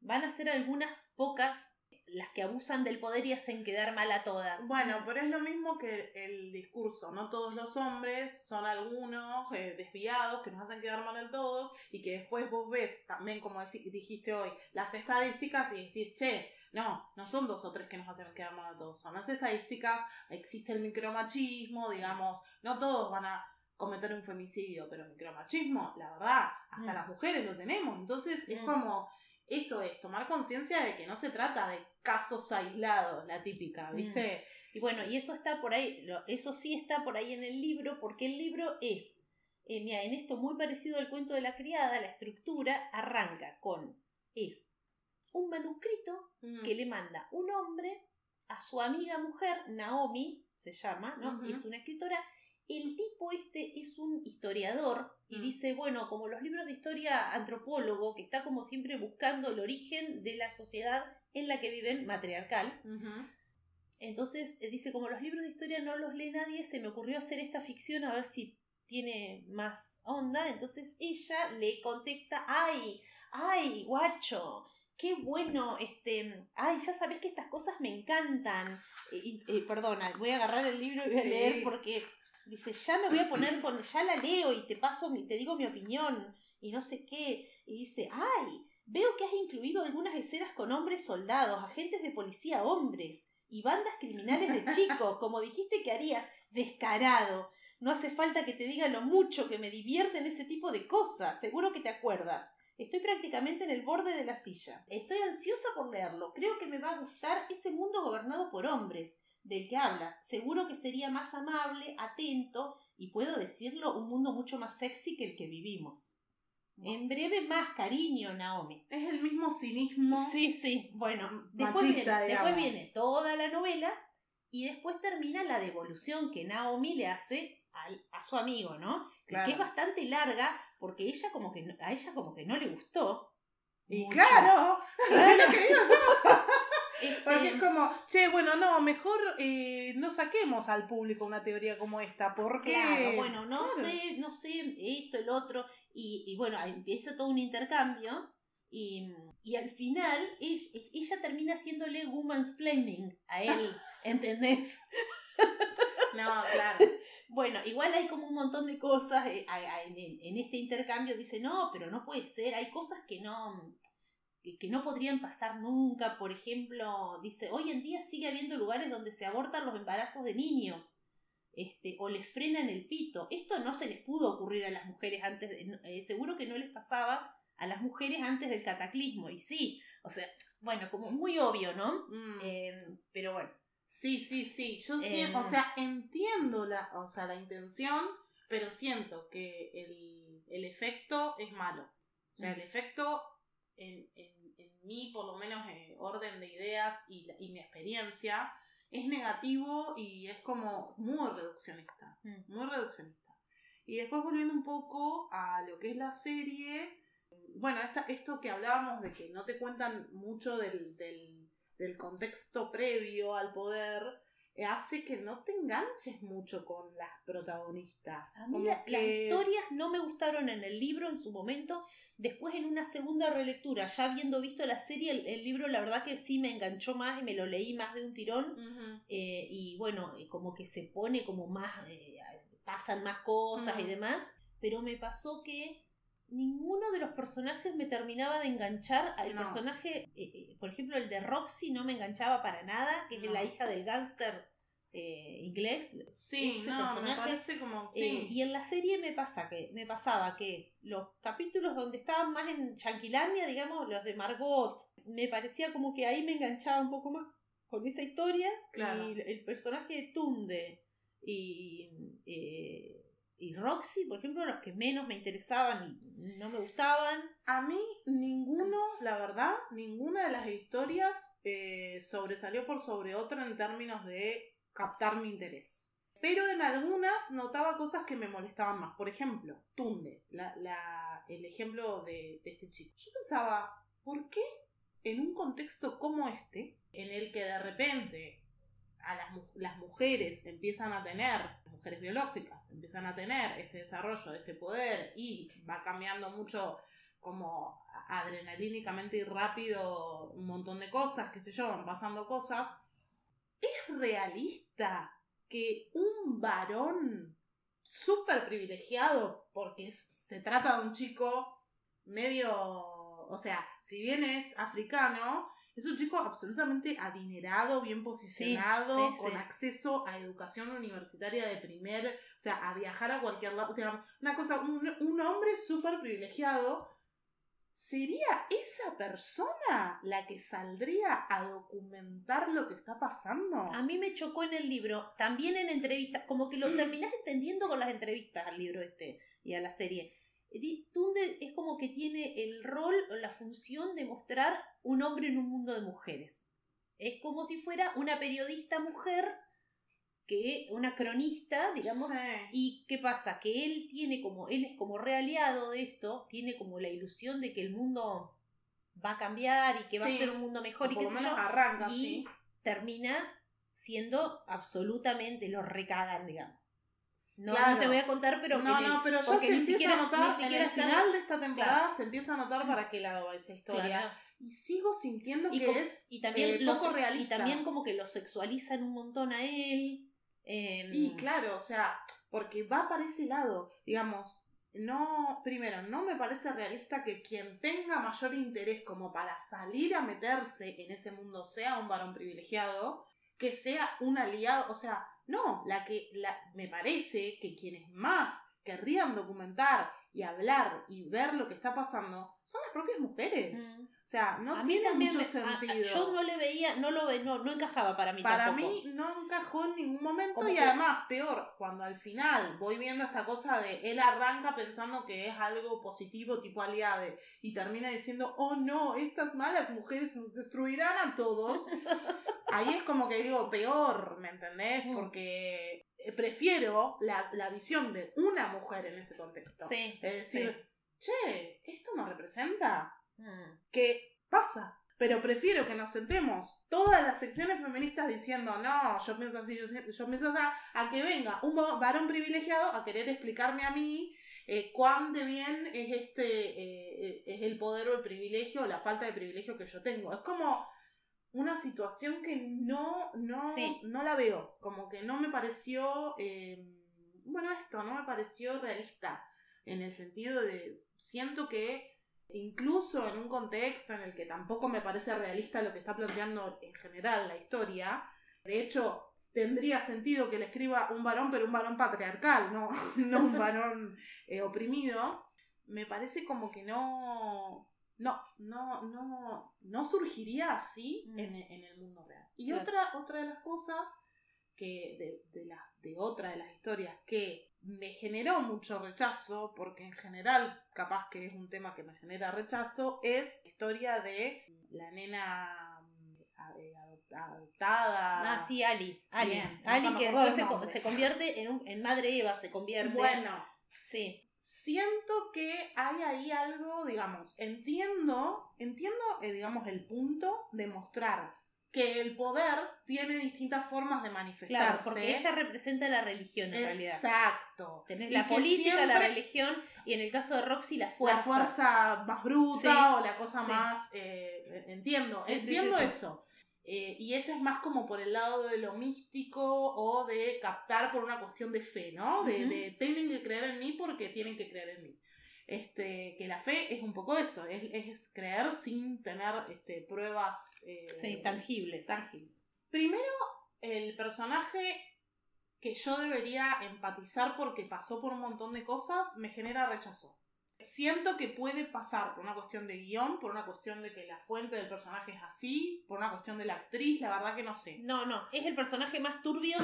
van a ser algunas pocas las que abusan del poder y hacen quedar mal a todas. Bueno, pero es lo mismo que el discurso. No todos los hombres son algunos eh, desviados que nos hacen quedar mal a todos y que después vos ves también, como dijiste hoy, las estadísticas y decís, che, no, no son dos o tres que nos hacen quedar mal a todos. Son las estadísticas, existe el micromachismo, digamos, no todos van a cometer un femicidio, pero micromachismo, la verdad, hasta mm. las mujeres lo tenemos. Entonces es mm. como eso es, tomar conciencia de que no se trata de casos aislados, la típica, mm. ¿viste? Y bueno, y eso está por ahí, eso sí está por ahí en el libro, porque el libro es, eh, en esto muy parecido al cuento de la criada, la estructura arranca con, es un manuscrito mm. que le manda un hombre a su amiga mujer, Naomi, se llama, ¿no? Es una escritora, el tipo este es un historiador y mm. dice, bueno, como los libros de historia antropólogo, que está como siempre buscando el origen de la sociedad en la que viven, matriarcal. Entonces eh, dice, como los libros de historia no los lee nadie, se me ocurrió hacer esta ficción a ver si tiene más onda. Entonces ella le contesta, ay, ay, guacho, qué bueno, este, ay, ya sabes que estas cosas me encantan. Y, perdona, voy a agarrar el libro y voy a leer porque dice, ya me voy a poner con, ya la leo y te paso, te digo mi opinión y no sé qué. Y dice, ay, veo que has incluido algunas escenas con hombres soldados, agentes de policía hombres y bandas criminales de chicos, <laughs> como dijiste que harías, descarado. No hace falta que te diga lo mucho que me divierten ese tipo de cosas, seguro que te acuerdas. Estoy prácticamente en el borde de la silla. Estoy ansiosa por leerlo. Creo que me va a gustar ese mundo gobernado por hombres del que hablas. Seguro que sería más amable, atento y puedo decirlo, un mundo mucho más sexy que el que vivimos. En breve más cariño, Naomi. Es el mismo cinismo. Sí, sí. Bueno, después, viene, toda la novela y después termina la devolución que Naomi le hace a su amigo, ¿no? Que es bastante larga porque ella como que a ella como que no le gustó. Y claro, <laughs> es lo que digo yo. Porque es como, che, bueno, no, mejor eh, no saquemos al público una teoría como esta, porque... Claro, bueno, no sé, no sé, esto, el otro, y, y bueno, empieza todo un intercambio, y, y al final ella, ella termina haciéndole woman's planning a él, <laughs> ¿entendés? No, claro. Bueno, igual hay como un montón de cosas eh, en este intercambio. Dice, no, pero no puede ser, hay cosas que no, que no podrían pasar nunca. Por ejemplo, dice, hoy en día sigue habiendo lugares donde se abortan los embarazos de niños. Este, o les frenan el pito. Esto no se les pudo ocurrir a las mujeres antes, de, eh, seguro que no les pasaba a las mujeres antes del cataclismo. Y sí, o sea, bueno, como muy obvio, ¿no? Mm. Eh, pero bueno. Sí, sí, sí. Yo siento, o em. sea, entiendo la, o sea, la intención, pero siento que el, el efecto es malo. O sea, el mm. efecto en, en, en mí, por lo menos en orden de ideas y, y, mi experiencia, es negativo y es como muy reduccionista. Mm. Muy reduccionista. Y después volviendo un poco a lo que es la serie, bueno, esta, esto que hablábamos de que no te cuentan mucho del, del del contexto previo al poder, eh, hace que no te enganches mucho con las protagonistas. A mí las historias no me gustaron en el libro en su momento. Después en una segunda relectura, ya habiendo visto la serie, el, libro la verdad que sí me enganchó más y me lo leí más de un tirón. Eh, y bueno, eh, como que se pone como más, pasan más cosas y demás. Pero me pasó que ninguno de los personajes me terminaba de enganchar. El personaje, eh, eh, por ejemplo, el de Roxy no me enganchaba para nada, que es la hija del gángster eh, inglés. Sí, no, me parece como. Sí. y en la serie me pasa que me pasaba que los capítulos donde estaban más en Chanquilandia, digamos, los de Margot, me parecía como que ahí me enganchaba un poco más con esa historia. Y el personaje de Tunde y y Roxy, por ejemplo, los que menos me interesaban y no me gustaban. A mí ninguno, la verdad, ninguna de las historias eh, sobresalió por sobre otra en términos de captar mi interés. Pero en algunas notaba cosas que me molestaban más. Por ejemplo, Tunde, la, el ejemplo de, de este chico. Yo pensaba, ¿por qué en un contexto como este, en el que de repente a las, las, mujeres empiezan a tener, mujeres biológicas, empiezan a tener este desarrollo de este poder y va cambiando mucho como adrenalínicamente y rápido un montón de cosas, qué sé yo, van pasando cosas, es realista que un varón súper privilegiado, porque se trata de un chico medio, o sea, si bien es africano, es un chico absolutamente adinerado, bien posicionado, con acceso a educación universitaria de primer, o sea, a viajar a cualquier lado. O sea, una cosa, un, hombre súper privilegiado. ¿Sería esa persona la que saldría a documentar lo que está pasando? A mí me chocó en el libro, también en entrevistas, como que lo <clears throat> terminás entendiendo con las entrevistas al libro este y a la serie Tunde es como que tiene el rol o la función de mostrar un hombre en un mundo de mujeres. Es como si fuera una periodista mujer que una cronista, digamos, y qué pasa, que él tiene como él es como realiado de esto, tiene como la ilusión de que el mundo va a cambiar y que va a ser un mundo mejor y que se arranca, y termina siendo absolutamente lo recagan, digamos. No, no te voy a contar, pero. No, no, pero ya se empieza a notar, en el final de esta temporada se empieza a notar para qué lado va esa historia. Y sigo sintiendo que es y también eh, poco realista. Y también como que lo sexualizan un montón a él. Em, y claro, o sea, porque va para ese lado. Digamos, no. Primero, no me parece realista que quien tenga mayor interés como para salir a meterse en ese mundo sea un varón privilegiado, que sea un aliado. O sea no, la que la, me parece que quienes más querrían documentar y hablar y ver lo que está pasando son las propias mujeres. O sea, no tiene mucho sentido. yo no le veía, no lo no, no encajaba para mí. Para mí no encajó en ningún momento y además, peor, cuando al final voy viendo esta cosa de él arranca pensando que es algo positivo tipo aliade y termina diciendo, oh no, estas malas mujeres nos destruirán a todos. <laughs> Ahí es como que digo, peor, ¿me entendés? Mm. Porque prefiero la, la, visión de una mujer en ese contexto. Sí. Es decir, che, esto no representa mm. que pasa. Pero prefiero que nos sentemos todas las secciones feministas diciendo, no, yo pienso así, yo, pienso así, a que venga un varón privilegiado a querer explicarme a mí eh, cuán de bien es este, eh, es el poder o el privilegio o la falta de privilegio que yo tengo. Es como una situación que no, no, no la veo, como que no me pareció, eh, bueno, esto no me pareció realista, en el sentido de, siento que incluso en un contexto en el que tampoco me parece realista lo que está planteando en general la historia, de hecho, tendría sentido que le escriba un varón, pero un varón patriarcal, no, <laughs> no un <laughs> varón eh, oprimido, me parece como que no, no, no, no, no surgiría así mm. en, el mundo real. Y otra, otra de las cosas que de, de, de otra de las historias que me generó mucho rechazo, porque en general capaz que es un tema que me genera rechazo, es la historia de la nena eh, adoptada. Ah, sí, Ali. Ali, Ali que después se, convierte en, un, en madre Eva, se convierte. Bueno, sí. Siento que hay ahí algo, digamos, entiendo, entiendo, eh, digamos, el punto de mostrar que el poder tiene distintas formas de manifestarse. Claro, porque ella representa la religión en realidad. Exacto. Tenés la política, la religión y en el caso de Roxy la fuerza. La fuerza más bruta o la cosa más... Eh, entiendo, entiendo eso. Eh, y ella es más como por el lado de lo místico o de captar por una cuestión de fe, ¿no? De, de tienen que creer en mí porque tienen que creer en mí este, que la fe es un poco eso, es, creer sin tener este, pruebas eh, tangibles. tangibles. Primero, el personaje que yo debería empatizar porque pasó por un montón de cosas me genera rechazo. Siento que puede pasar por una cuestión de guion, por una cuestión de que la fuente del personaje es así, por una cuestión de la actriz, la verdad que no sé. No, no, es el personaje más turbio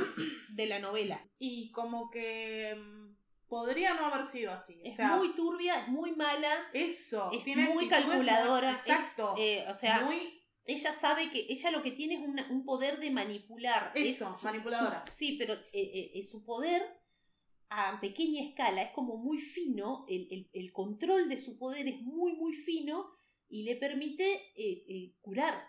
de la novela. Y como que mm, podría no haber sido así. Es muy turbia, es muy mala. Eso. Es muy calculadora. exacto. Eh, o sea, ella sabe que ella lo que tiene es un poder de manipular. Eso, manipuladora. sí, pero eh, eh, su poder a pequeña escala es como muy fino, el, control de su poder es muy, muy fino y le permite curar.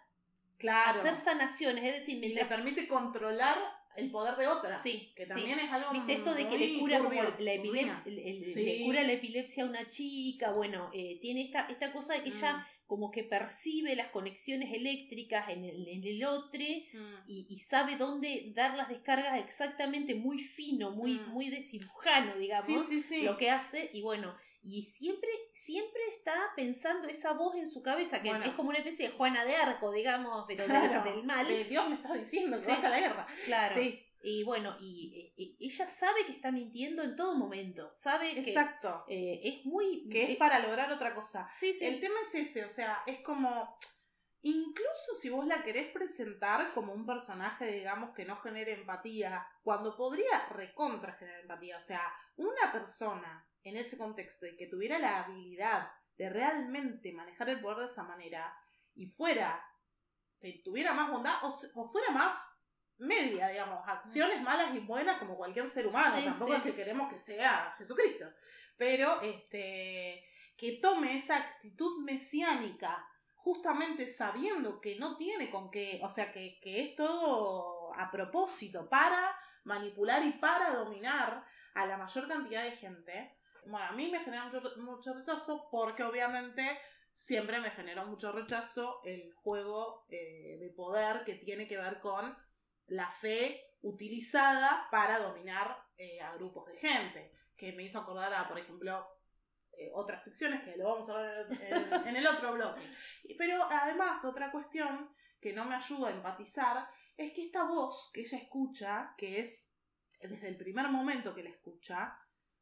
Claro. Hacer sanaciones, es decir, le permite controlar el poder de otra. Sí, que también es algo ¿Viste esto de que le cura la epilepsia, le cura la epilepsia a una chica? Bueno, eh, tiene esta, esta cosa de que ella mm. como que percibe las conexiones eléctricas en el, en el otro mm. y, sabe dónde dar las descargas exactamente muy fino, muy, mm. muy de cirujano, digamos, lo que hace. Y bueno, y siempre, siempre está pensando esa voz en su cabeza, que es como una especie de Juana de Arco, digamos, pero del mal. Dios me está diciendo que vaya a la guerra. Claro. Y bueno, y, ella sabe que está mintiendo en todo momento. Sabe Exacto. que eh, es muy. Que es para lograr otra cosa. Sí, sí. El tema es ese, o sea, es como. Incluso si vos la querés presentar como un personaje, digamos, que no genere empatía, cuando podría recontra generar empatía. O sea, una persona en ese contexto y que tuviera la habilidad de realmente manejar el poder de esa manera y fuera, que tuviera más bondad o, fuera más media, digamos, acciones malas y buenas como cualquier ser humano, tampoco es que queremos que sea Jesucristo, pero este que tome esa actitud mesiánica justamente sabiendo que no tiene con qué, o sea, que, que es todo a propósito para manipular y para dominar a la mayor cantidad de gente, bueno, a mí me genera mucho, rechazo porque obviamente siempre me genera mucho rechazo el juego eh, de poder que tiene que ver con la fe utilizada para dominar eh, a grupos de gente. Que me hizo acordar a, por ejemplo, eh, otras ficciones que lo vamos a ver en, en el otro bloque. Pero además, otra cuestión que no me ayuda a empatizar es que esta voz que ella escucha, que es desde el primer momento que la escucha,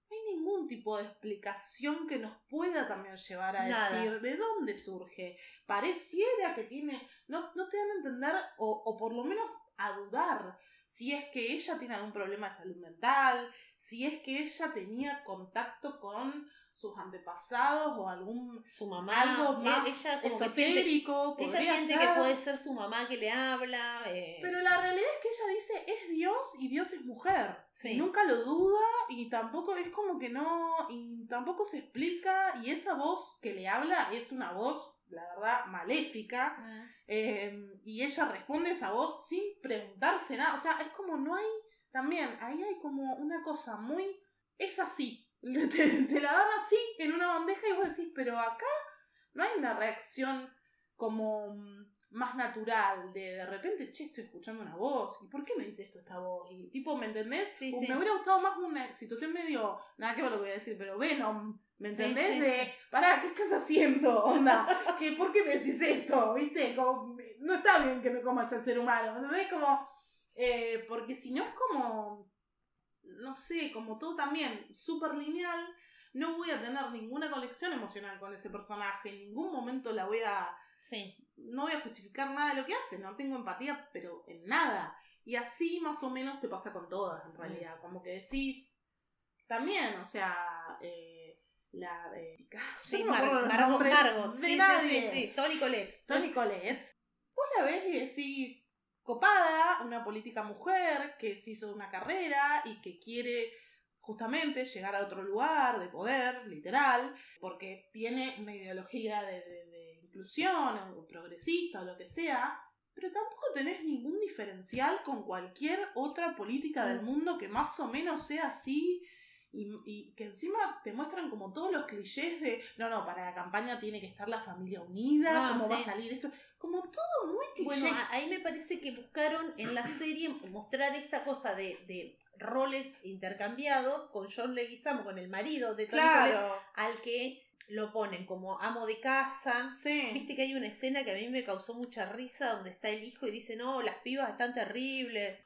no hay ningún tipo de explicación que nos pueda también llevar a decir de dónde surge. Pareciera que tiene, no, no te dan a entender o, o por lo menos a dudar si es que ella tiene algún problema de salud mental, si es que ella tenía contacto con sus antepasados o algún su mamá algo más ella esotérico ella siente que puede ser su mamá que le habla eh, pero la realidad es que ella dice es Dios y Dios es mujer nunca lo duda y tampoco es como que no y tampoco se explica y esa voz que le habla es una voz la verdad, maléfica. Ah. Em, y ella responde esa voz sin preguntarse nada. O sea, es como no hay. También, ahí hay como una cosa muy. Es así. <laughs> Te, la dan así en una bandeja y vos decís, pero acá no hay una reacción como mm, más natural de de repente, che, estoy escuchando una voz, ¿y por qué me dice esto esta voz? Y tipo, ¿me entendés? Me hubiera gustado más una situación medio, nada que ver lo que voy a decir, pero Venom, ¿me entendés? de, pará, ¿qué estás haciendo? Onda, ¿qué, ¿por qué me decís esto? ¿Viste? Como, no está bien que me comas al ser humano, ¿me entendés? Como, eh, porque si no es como no sé, como todo también súper lineal, no voy a tener ninguna conexión emocional con ese personaje, en ningún momento la voy a... Sí. No voy a justificar nada de lo que hace, no tengo empatía, pero en nada. Y así más o menos te pasa con todas, en realidad. Mm. Como que decís, también, o sea, eh, la... Eh, sí, no Margot, Margot, de nadie. Sí, sí, Tony Colette. Tony Colette. Vos la ves y decís, copada, una política mujer que se hizo una carrera y que quiere justamente llegar a otro lugar de poder, literal, porque tiene una ideología de, de, inclusión, o progresista o lo que sea, pero tampoco tenés ningún diferencial con cualquier otra política del mm. mundo que más o menos sea así. Y, que encima te muestran como todos los clichés de no, no, para la campaña tiene que estar la familia unida, cómo va a salir esto como todo muy cliché. Bueno, ahí me parece que buscaron en la serie mostrar esta cosa de, de roles intercambiados con John Leguizamo, con el marido de Tony claro. al que lo ponen como amo de casa. Sí. Viste que hay una escena que a mí me causó mucha risa donde está el hijo y dice, no, las pibas están terribles,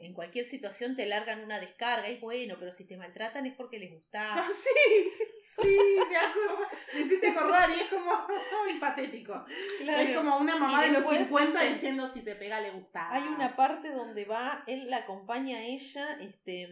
en cualquier situación te largan una descarga, y bueno, pero si te maltratan es porque les gusta. <laughs> Ah, sí, <laughs> sí, te acuerdo. Me hiciste acordar y es como muy patético. Es como una mamá de los 50 diciendo si te pega le gusta. Hay una parte donde va, él la acompaña a ella este,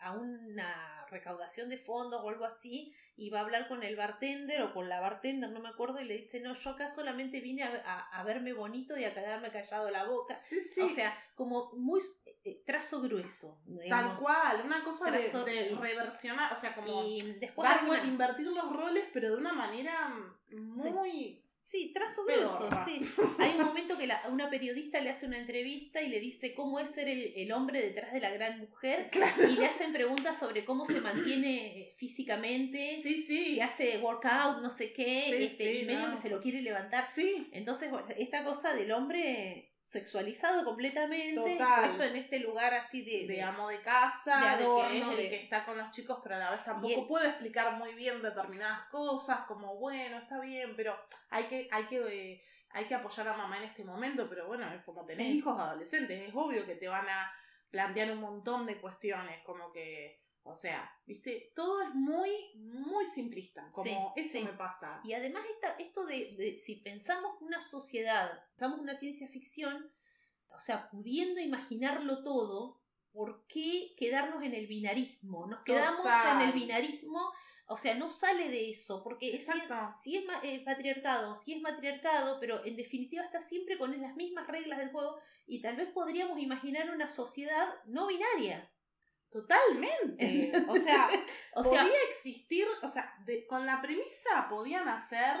a una recaudación de fondos o algo así y va a hablar con el bartender o con la bartender, no me acuerdo, y le dice, no, yo acá solamente vine a, verme bonito y a quedarme callado la boca. Sí, sí. O sea, como muy eh, trazo grueso. Tal cual, una cosa de, reversionar, o sea, como y después invertir los roles, pero de una manera muy... Sí, trazo grueso, sí. Hay un momento que una periodista le hace una entrevista y le dice cómo es ser el, hombre detrás de la gran mujer <laughs> y le hacen preguntas sobre cómo se mantiene físicamente, sí, sí. si hace workout, no sé qué, este, y medio que se lo quiere levantar. Sí. Entonces, esta cosa del hombre sexualizado completamente, puesto en este lugar así de, de, amo de casa, de adorno, de que, está con los chicos, pero a la vez tampoco puede explicar muy bien determinadas cosas, como bueno, está bien, pero hay que, hay que, eh, hay que apoyar a mamá en este momento, pero bueno, es como tener hijos adolescentes, es obvio que te van a plantear un montón de cuestiones, como que o sea, viste, todo es muy, muy simplista, como eso me pasa. Y además esto de, si pensamos una sociedad, pensamos una ciencia ficción, o sea, pudiendo imaginarlo todo, ¿por qué quedarnos en el binarismo? Nos quedamos en el binarismo, o sea, no sale de eso, porque si es, eh, patriarcado, si es matriarcado, pero en definitiva está siempre con las mismas reglas del juego y tal vez podríamos imaginar una sociedad no binaria Totalmente. <laughs> O sea, podía existir, o sea, con la premisa podían hacer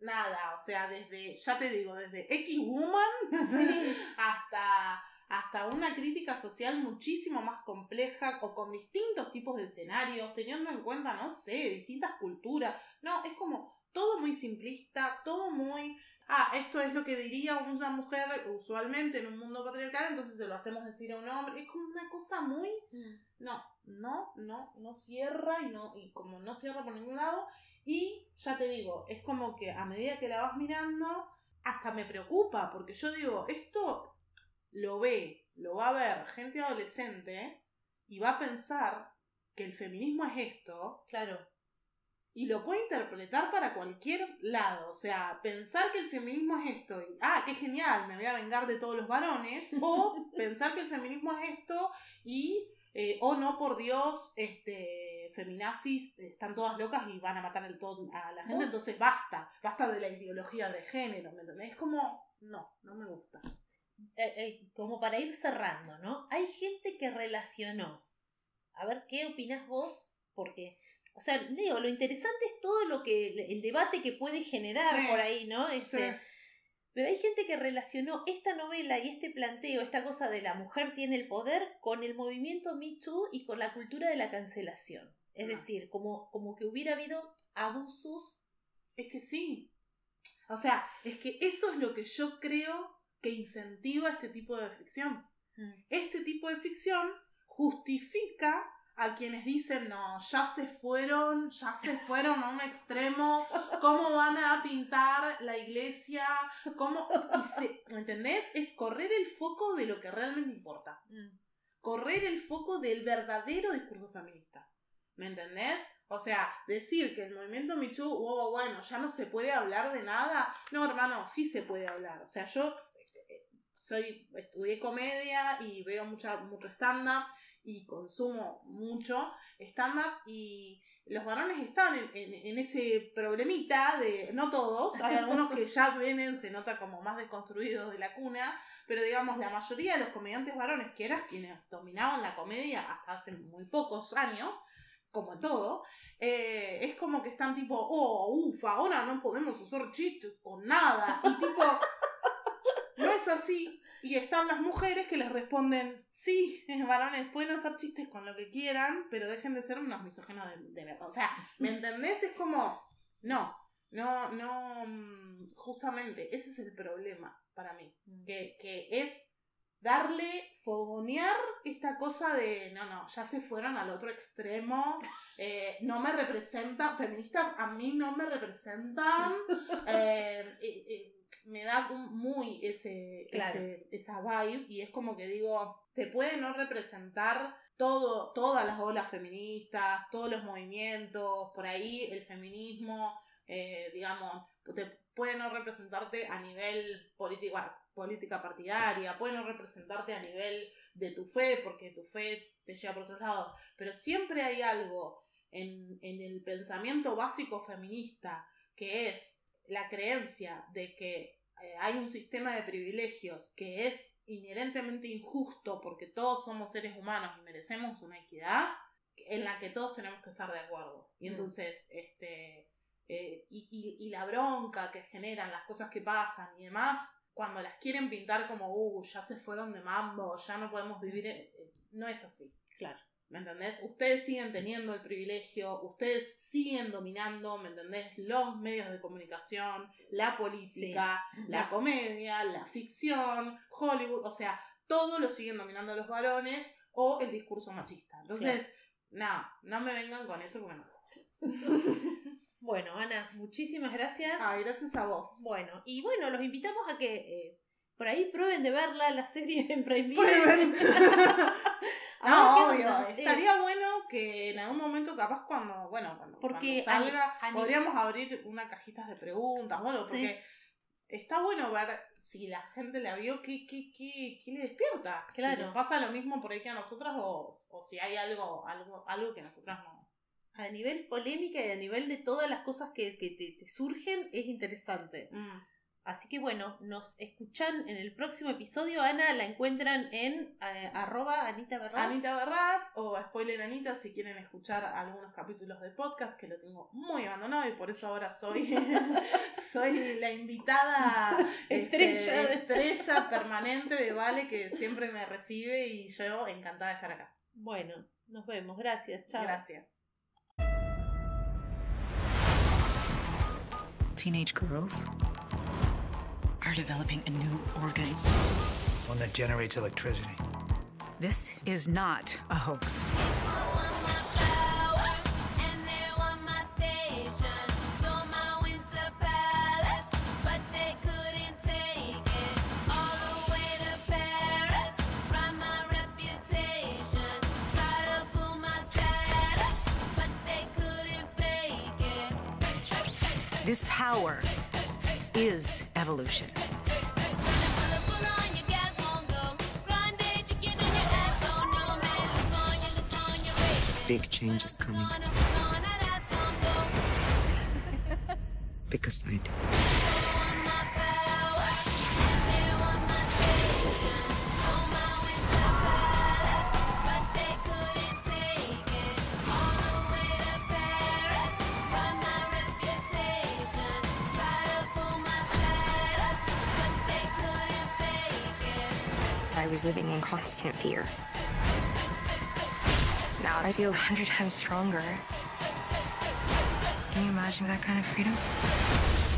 nada, o sea, desde, ya te digo, desde X-Woman <laughs> hasta, hasta una crítica social muchísimo más compleja o con distintos tipos de escenarios, teniendo en cuenta, no sé, distintas culturas. No, es como todo muy simplista, todo muy ah, esto es lo que diría una mujer usualmente en un mundo patriarcal, entonces se lo hacemos decir a un hombre. Es como una cosa muy... Mm. No, no, no, no cierra y, no, y como no cierra por ningún lado. Y ya te digo, es como que a medida que la vas mirando, hasta me preocupa, porque yo digo, esto lo ve, lo va a ver gente adolescente y va a pensar que el feminismo es esto. Claro y lo puede interpretar para cualquier lado. O sea, pensar que el feminismo es esto y, ah, qué genial, me voy a vengar de todos los varones. O <laughs> pensar que el feminismo es esto y, eh, oh no, por Dios, este, feminazis están todas locas y van a matar el todo a la gente. Entonces basta, basta de la ideología de género, ¿me entendés? Es como, no, no me gusta. Eh, eh, como para ir cerrando, ¿no? Hay gente que relacionó. A ver, ¿qué opinas vos? Porque o sea, digo, lo interesante es todo lo que, el debate que puede generar por ahí, ¿no? Este, Pero hay gente que relacionó esta novela y este planteo, esta cosa de la mujer tiene el poder, con el movimiento Me Too y con la cultura de la cancelación. Es ah. decir, como, como que hubiera habido abusos. Es que sí. O sea, es que eso es lo que yo creo que incentiva este tipo de ficción. Mm. Este tipo de ficción justifica a quienes dicen, no, ya se fueron, ya se fueron a un extremo, ¿cómo van a pintar la iglesia? ¿Cómo? ¿Entendés? Es correr el foco de lo que realmente importa. Mm. Correr el foco del verdadero discurso feminista. ¿Me entendés? O sea, decir que el movimiento Michu, oh, bueno, ya no se puede hablar de nada. No, hermano, sí se puede hablar. O sea, yo eh, soy, estudié comedia y veo mucha, mucho stand-up y consumo mucho stand-up y los varones están en, ese problemita de, no todos, hay algunos que ya vienen, se nota como más desconstruidos de la cuna, pero digamos, la mayoría de los comediantes varones, que eran quienes dominaban la comedia hasta hace muy pocos años, como todo, eh, es como que están tipo, oh, ufa, ahora no podemos usar chistes con nada. Y tipo, no es así. Y están las mujeres que les responden, sí, <laughs> varones, pueden hacer chistes con lo que quieran, pero dejen de ser unos misógenos de, verdad. O sea, ¿me <laughs> entendés? Es como, no, no, no, mm, justamente, ese es el problema para mí, mm. que, que es darle, fogonear esta cosa de, no, no, ya se fueron al otro extremo, <laughs> eh, no me representan, feministas a mí no me representan, eh, eh, me da muy ese, esa vibe y es como que digo, te puede no representar todo, todas las olas feministas, todos los movimientos, por ahí el feminismo, eh, digamos, te puede no representarte a nivel político, política partidaria, puede no representarte a nivel de tu fe, porque tu fe te lleva por otro lado, pero siempre hay algo en, en el pensamiento básico feminista que es la creencia de que eh, hay un sistema de privilegios que es inherentemente injusto porque todos somos seres humanos y merecemos una equidad en la que todos tenemos que estar de acuerdo. Y mm. entonces, este, eh, y, y, la bronca que generan las cosas que pasan y demás, cuando las quieren pintar como, uh, ya se fueron de mambo, ya no podemos vivir, eh, no es así. Claro. ¿Me entendés? Ustedes siguen teniendo el privilegio, ustedes siguen dominando, ¿me entendés? Los medios de comunicación, la política, la comedia, la ficción, Hollywood, o sea, todo lo siguen dominando los varones o el discurso machista. Entonces, no, no me vengan con eso porque no. <laughs> bueno, Ana, muchísimas gracias. Ay, gracias a vos. Bueno, y bueno, los invitamos a que eh, por ahí prueben de verla, la serie en Prime <laughs> No, obvio. Estaría bueno que en algún momento, capaz cuando, bueno, cuando, porque salga, podríamos abrir una cajita de preguntas, bueno, porque está bueno ver si la gente la vio, qué, qué, qué, qué le despierta. Claro. Si pasa lo mismo por ahí que a nosotras o, o si hay algo, algo, algo que nosotras no. A nivel polémica y a nivel de todas las cosas que, que te, surgen, es interesante. Mm. Así que bueno, nos escuchan en el próximo episodio. Ana la encuentran en eh, arroba Anita Barras. Anita Barras o Spoiler Anita si quieren escuchar algunos capítulos de podcast que lo tengo muy abandonado y por eso ahora soy, <laughs> soy la invitada estrella, este, estrella permanente de Vale que siempre me recibe y yo encantada de estar acá. Bueno, nos vemos. Gracias. Chao. Gracias. Teenage girls. Are developing a new organ. One that generates electricity. This is not a hoax. This power is evolution. Big change is coming. because I do. Was living in constant fear. Now I feel a hundred times stronger. Can you imagine that kind of freedom?